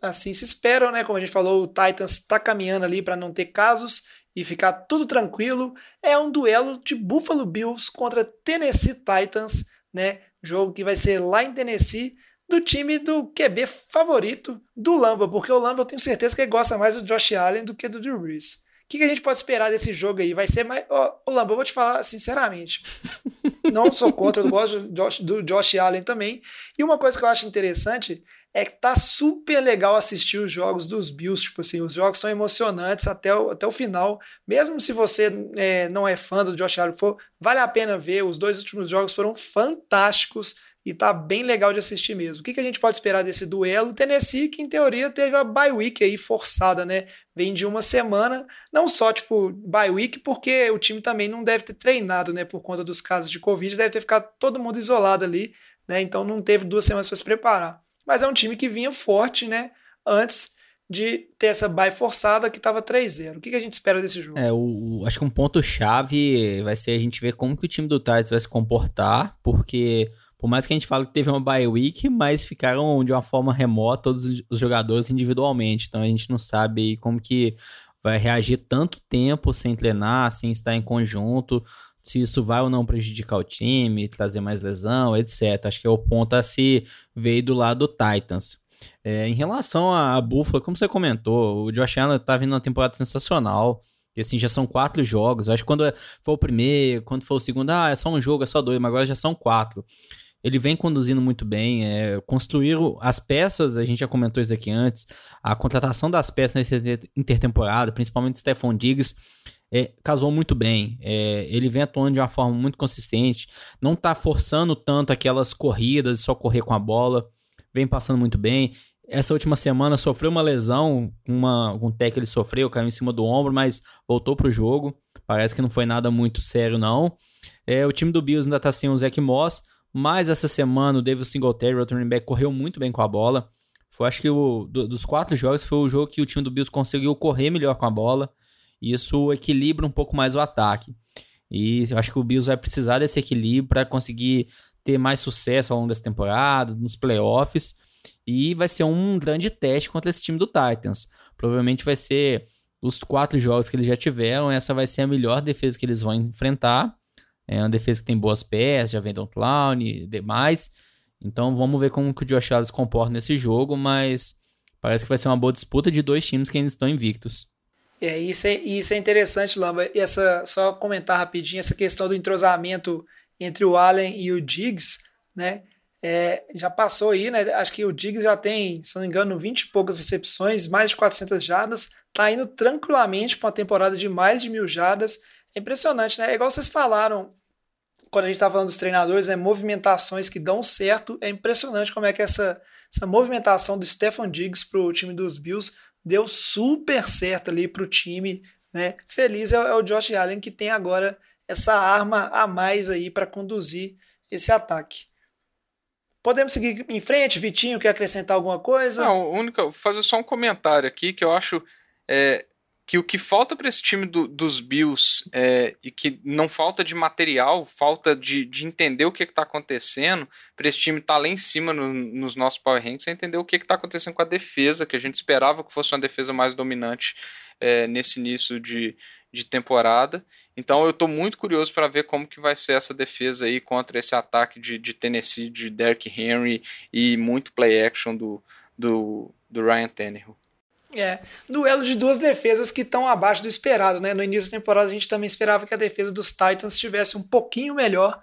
assim se esperam, né? Como a gente falou, o Titans está caminhando ali para não ter casos e ficar tudo tranquilo, é um duelo de Buffalo Bills contra Tennessee Titans, né? Jogo que vai ser lá em Tennessee, do time do QB favorito do Lamba, porque o Lamba eu tenho certeza que ele gosta mais do Josh Allen do que do Drew Brees. O que, que a gente pode esperar desse jogo aí? Vai ser mais. Ô, oh, Lamba, eu vou te falar sinceramente. Não sou contra, eu gosto do Josh, do Josh Allen também. E uma coisa que eu acho interessante é que tá super legal assistir os jogos dos Bills, tipo assim, os jogos são emocionantes até o, até o final, mesmo se você é, não é fã do Josh Allen, for, vale a pena ver, os dois últimos jogos foram fantásticos e tá bem legal de assistir mesmo. O que, que a gente pode esperar desse duelo? Tennessee, que em teoria teve a bye week aí forçada, né? Vem de uma semana, não só tipo bye week, porque o time também não deve ter treinado, né? Por conta dos casos de Covid, deve ter ficado todo mundo isolado ali, né? Então não teve duas semanas para se preparar. Mas é um time que vinha forte, né? Antes de ter essa bye forçada que estava 3-0. O que, que, a gente espera desse jogo? É, o, o acho que um ponto-chave vai ser a gente ver como que o time do Titans vai se comportar, porque por mais que a gente fale que teve uma bye week, mas ficaram de uma forma remota todos os jogadores individualmente. Então a gente não sabe como que vai reagir tanto tempo sem treinar, sem estar em conjunto, se isso vai ou não prejudicar o time, trazer mais lesão, etc. Acho que é o ponto a se ver do lado do Titans. É, em relação a Buffalo, como você comentou, o Josh Allen tá vindo uma temporada sensacional. E assim, já são quatro jogos. Acho que quando foi o primeiro, quando foi o segundo, ah, é só um jogo, é só dois, mas agora já são quatro. Ele vem conduzindo muito bem. É, construir as peças, a gente já comentou isso aqui antes. A contratação das peças nessa intertemporada, principalmente Stephon Diggs, é, casou muito bem. É, ele vem atuando de uma forma muito consistente. Não tá forçando tanto aquelas corridas, só correr com a bola vem passando muito bem. Essa última semana sofreu uma lesão, uma, um tec ele sofreu, caiu em cima do ombro, mas voltou pro jogo. Parece que não foi nada muito sério, não. É, o time do Bills ainda tá sem o Zach Moss, mas essa semana o David Singletary, o running back, correu muito bem com a bola. Foi, acho que o, do, dos quatro jogos foi o jogo que o time do Bills conseguiu correr melhor com a bola. Isso equilibra um pouco mais o ataque. E eu acho que o Bills vai precisar desse equilíbrio para conseguir ter mais sucesso ao longo dessa temporada, nos playoffs. E vai ser um grande teste contra esse time do Titans. Provavelmente vai ser os quatro jogos que eles já tiveram. Essa vai ser a melhor defesa que eles vão enfrentar. É uma defesa que tem boas peças, já vem Don Clown e demais. Então vamos ver como que o Josh Allen se comporta nesse jogo, mas parece que vai ser uma boa disputa de dois times que ainda estão invictos. É, isso é, isso é interessante, Lamba. E essa, só comentar rapidinho essa questão do entrosamento entre o Allen e o Diggs, né? É, já passou aí, né? Acho que o Diggs já tem, se não me engano, 20 e poucas recepções, mais de 400 jardas, tá indo tranquilamente para uma temporada de mais de mil jardas. É impressionante, né? É igual vocês falaram quando a gente estava falando dos treinadores, né? Movimentações que dão certo. É impressionante como é que essa, essa movimentação do Stefan Diggs para o time dos Bills deu super certo ali para o time, né? Feliz é, é o Josh Allen que tem agora essa arma a mais aí para conduzir esse ataque. Podemos seguir em frente, Vitinho, quer acrescentar alguma coisa? Não, única, fazer só um comentário aqui que eu acho é, que o que falta para esse time do, dos Bills é, e que não falta de material, falta de, de entender o que está acontecendo, para esse time estar tá lá em cima no, nos nossos Power Rankings, é entender o que está acontecendo com a defesa, que a gente esperava que fosse uma defesa mais dominante é, nesse início de, de temporada. Então eu estou muito curioso para ver como que vai ser essa defesa aí contra esse ataque de, de Tennessee, de Derrick Henry e muito play action do, do, do Ryan Tannehill. É, duelo de duas defesas que estão abaixo do esperado, né? No início da temporada a gente também esperava que a defesa dos Titans estivesse um pouquinho melhor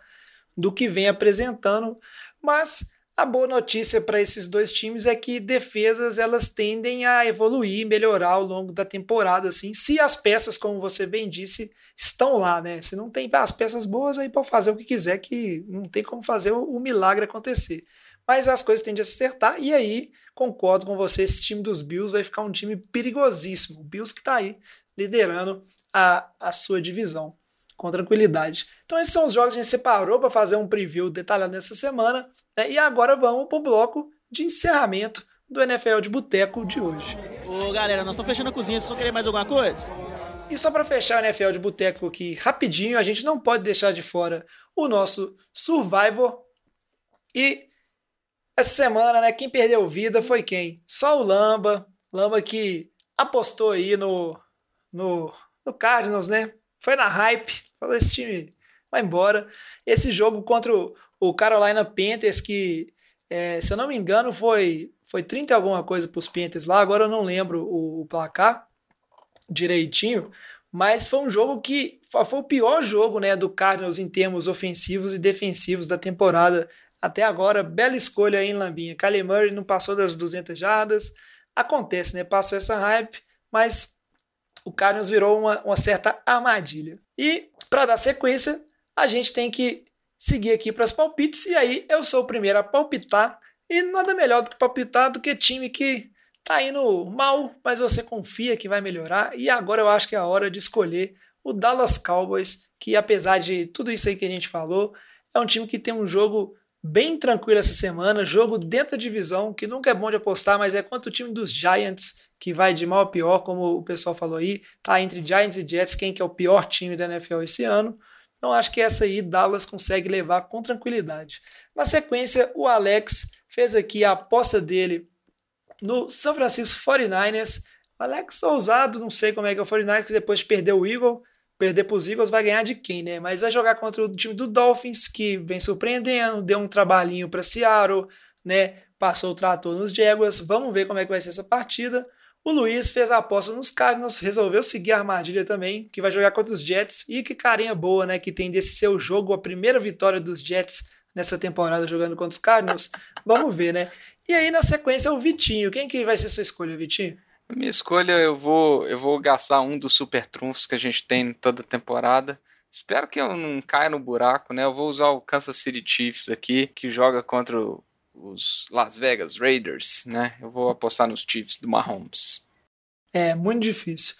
do que vem apresentando, mas a boa notícia para esses dois times é que defesas elas tendem a evoluir, melhorar ao longo da temporada, assim, se as peças, como você bem disse, estão lá, né? Se não tem as peças boas, aí pode fazer o que quiser, que não tem como fazer o, o milagre acontecer. Mas as coisas tendem a se acertar, e aí, concordo com você, esse time dos Bills vai ficar um time perigosíssimo. O Bills que está aí liderando a, a sua divisão com tranquilidade. Então esses são os jogos que a gente separou para fazer um preview detalhado nessa semana. Né? E agora vamos para o bloco de encerramento do NFL de Boteco de hoje. Ô galera, nós estamos fechando a cozinha, vocês vão querer mais alguma coisa? E só para fechar o NFL de Boteco aqui rapidinho, a gente não pode deixar de fora o nosso Survivor. E essa semana, né, quem perdeu vida foi quem? Só o Lamba. Lamba que apostou aí no, no, no Cardinals, né? Foi na hype, falou: esse time vai embora. Esse jogo contra o, o Carolina Panthers, que, é, se eu não me engano, foi, foi 30 e alguma coisa para os Panthers lá, agora eu não lembro o, o placar direitinho, mas foi um jogo que foi o pior jogo né, do Cardinals em termos ofensivos e defensivos da temporada até agora. Bela escolha aí em Lambinha. Kyler Murray não passou das 200 jardas. Acontece, né? Passou essa hype, mas o Cardinals virou uma, uma certa armadilha. E para dar sequência, a gente tem que seguir aqui para as palpites. E aí eu sou o primeiro a palpitar. E nada melhor do que palpitar do que time que tá indo mal, mas você confia que vai melhorar. E agora eu acho que é a hora de escolher o Dallas Cowboys, que apesar de tudo isso aí que a gente falou, é um time que tem um jogo bem tranquilo essa semana. Jogo dentro da divisão, que nunca é bom de apostar, mas é contra o time dos Giants, que vai de mal a pior, como o pessoal falou aí. Tá entre Giants e Jets, quem que é o pior time da NFL esse ano. Então acho que essa aí Dallas consegue levar com tranquilidade. Na sequência, o Alex fez aqui a aposta dele no São Francisco 49ers. O Alex ousado, não sei como é que é o 49ers, que depois de perder o Eagle, perder para os Eagles vai ganhar de quem, né? Mas vai jogar contra o time do Dolphins, que vem surpreendendo, deu um trabalhinho para Seattle, né? Passou o trator nos Jaguars. Vamos ver como é que vai ser essa partida. O Luiz fez a aposta nos Cardinals, resolveu seguir a armadilha também, que vai jogar contra os Jets. E que carinha boa, né? Que tem desse seu jogo a primeira vitória dos Jets nessa temporada jogando contra os Cardinals. Vamos ver, né? E aí, na sequência, o Vitinho. Quem que vai ser sua escolha, Vitinho? Minha escolha, eu vou, eu vou gastar um dos super trunfos que a gente tem toda temporada. Espero que eu não caia no buraco, né? Eu vou usar o Kansas City Chiefs aqui, que joga contra os Las Vegas Raiders, né? Eu vou apostar nos Chiefs do Mahomes. É, muito difícil.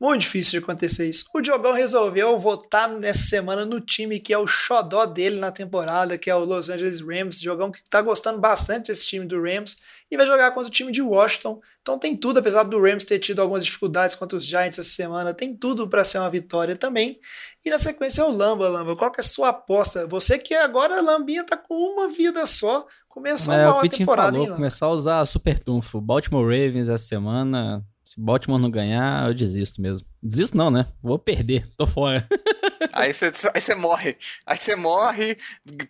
Muito difícil de acontecer isso. O Diogão resolveu votar nessa semana no time que é o xodó dele na temporada, que é o Los Angeles Rams. Diogão que tá gostando bastante desse time do Rams e vai jogar contra o time de Washington. Então tem tudo, apesar do Rams ter tido algumas dificuldades contra os Giants essa semana, tem tudo para ser uma vitória também. E na sequência é o Lamba, Lamba. Qual que é a sua aposta? Você que agora, Lambinha, tá com uma vida só. Começou é, mal o a temporada, falou, hein, começar a usar super trunfo. Baltimore Ravens essa semana. Se Baltimore não ganhar, eu desisto mesmo. Desisto não, né? Vou perder, tô fora. aí você aí morre. Aí você morre,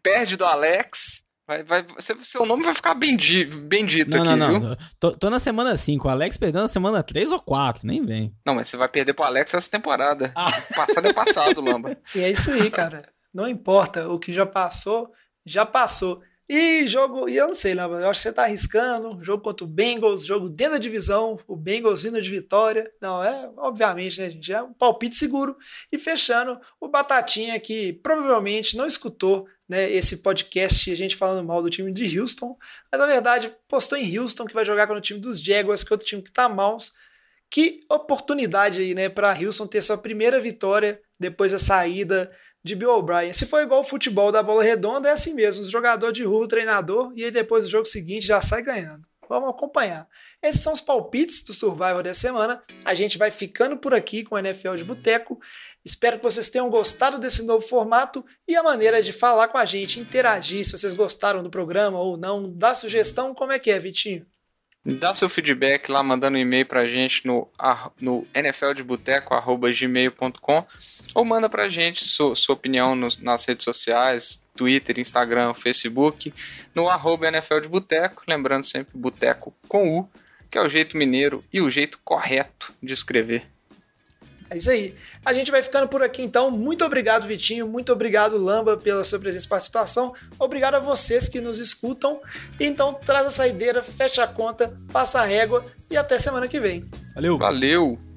perde do Alex. Vai, vai, seu nome vai ficar bendito, bendito não, aqui, não, não. viu? Tô, tô, na semana 5, o Alex perdeu na semana 3 ou 4, nem vem. Não, mas você vai perder pro Alex essa temporada. Ah. Passado é passado, Lamba. E é isso aí, cara. Não importa, o que já passou, já passou. E jogo, e eu não sei, Lamba, eu acho que você tá arriscando. Jogo contra o Bengals, jogo dentro da divisão, o Bengals vindo de vitória. Não, é, obviamente, né, gente? É um palpite seguro. E fechando, o Batatinha, que provavelmente não escutou né, esse podcast, a gente falando mal do time de Houston, mas na verdade postou em Houston que vai jogar com o time dos Jaguars, que é outro time que tá mal. Que oportunidade aí, né, para Houston ter sua primeira vitória depois da saída de Bill O'Brien. Se for igual o futebol da bola redonda, é assim mesmo: o jogador derruba o treinador e aí depois do jogo seguinte já sai ganhando. Vamos acompanhar. Esses são os palpites do Survival dessa semana. A gente vai ficando por aqui com o NFL de Boteco. Espero que vocês tenham gostado desse novo formato e a maneira de falar com a gente, interagir, se vocês gostaram do programa ou não, dar sugestão, como é que é, Vitinho? Dá seu feedback lá mandando um e-mail pra gente no, no ou manda pra gente sua, sua opinião no, nas redes sociais, Twitter, Instagram, Facebook, no arroba NFL de Boteco, lembrando sempre Boteco com U, que é o jeito mineiro e o jeito correto de escrever. É isso aí. A gente vai ficando por aqui então. Muito obrigado, Vitinho. Muito obrigado, Lamba, pela sua presença e participação. Obrigado a vocês que nos escutam. Então, traz a saideira, fecha a conta, passa a régua e até semana que vem. Valeu. Valeu.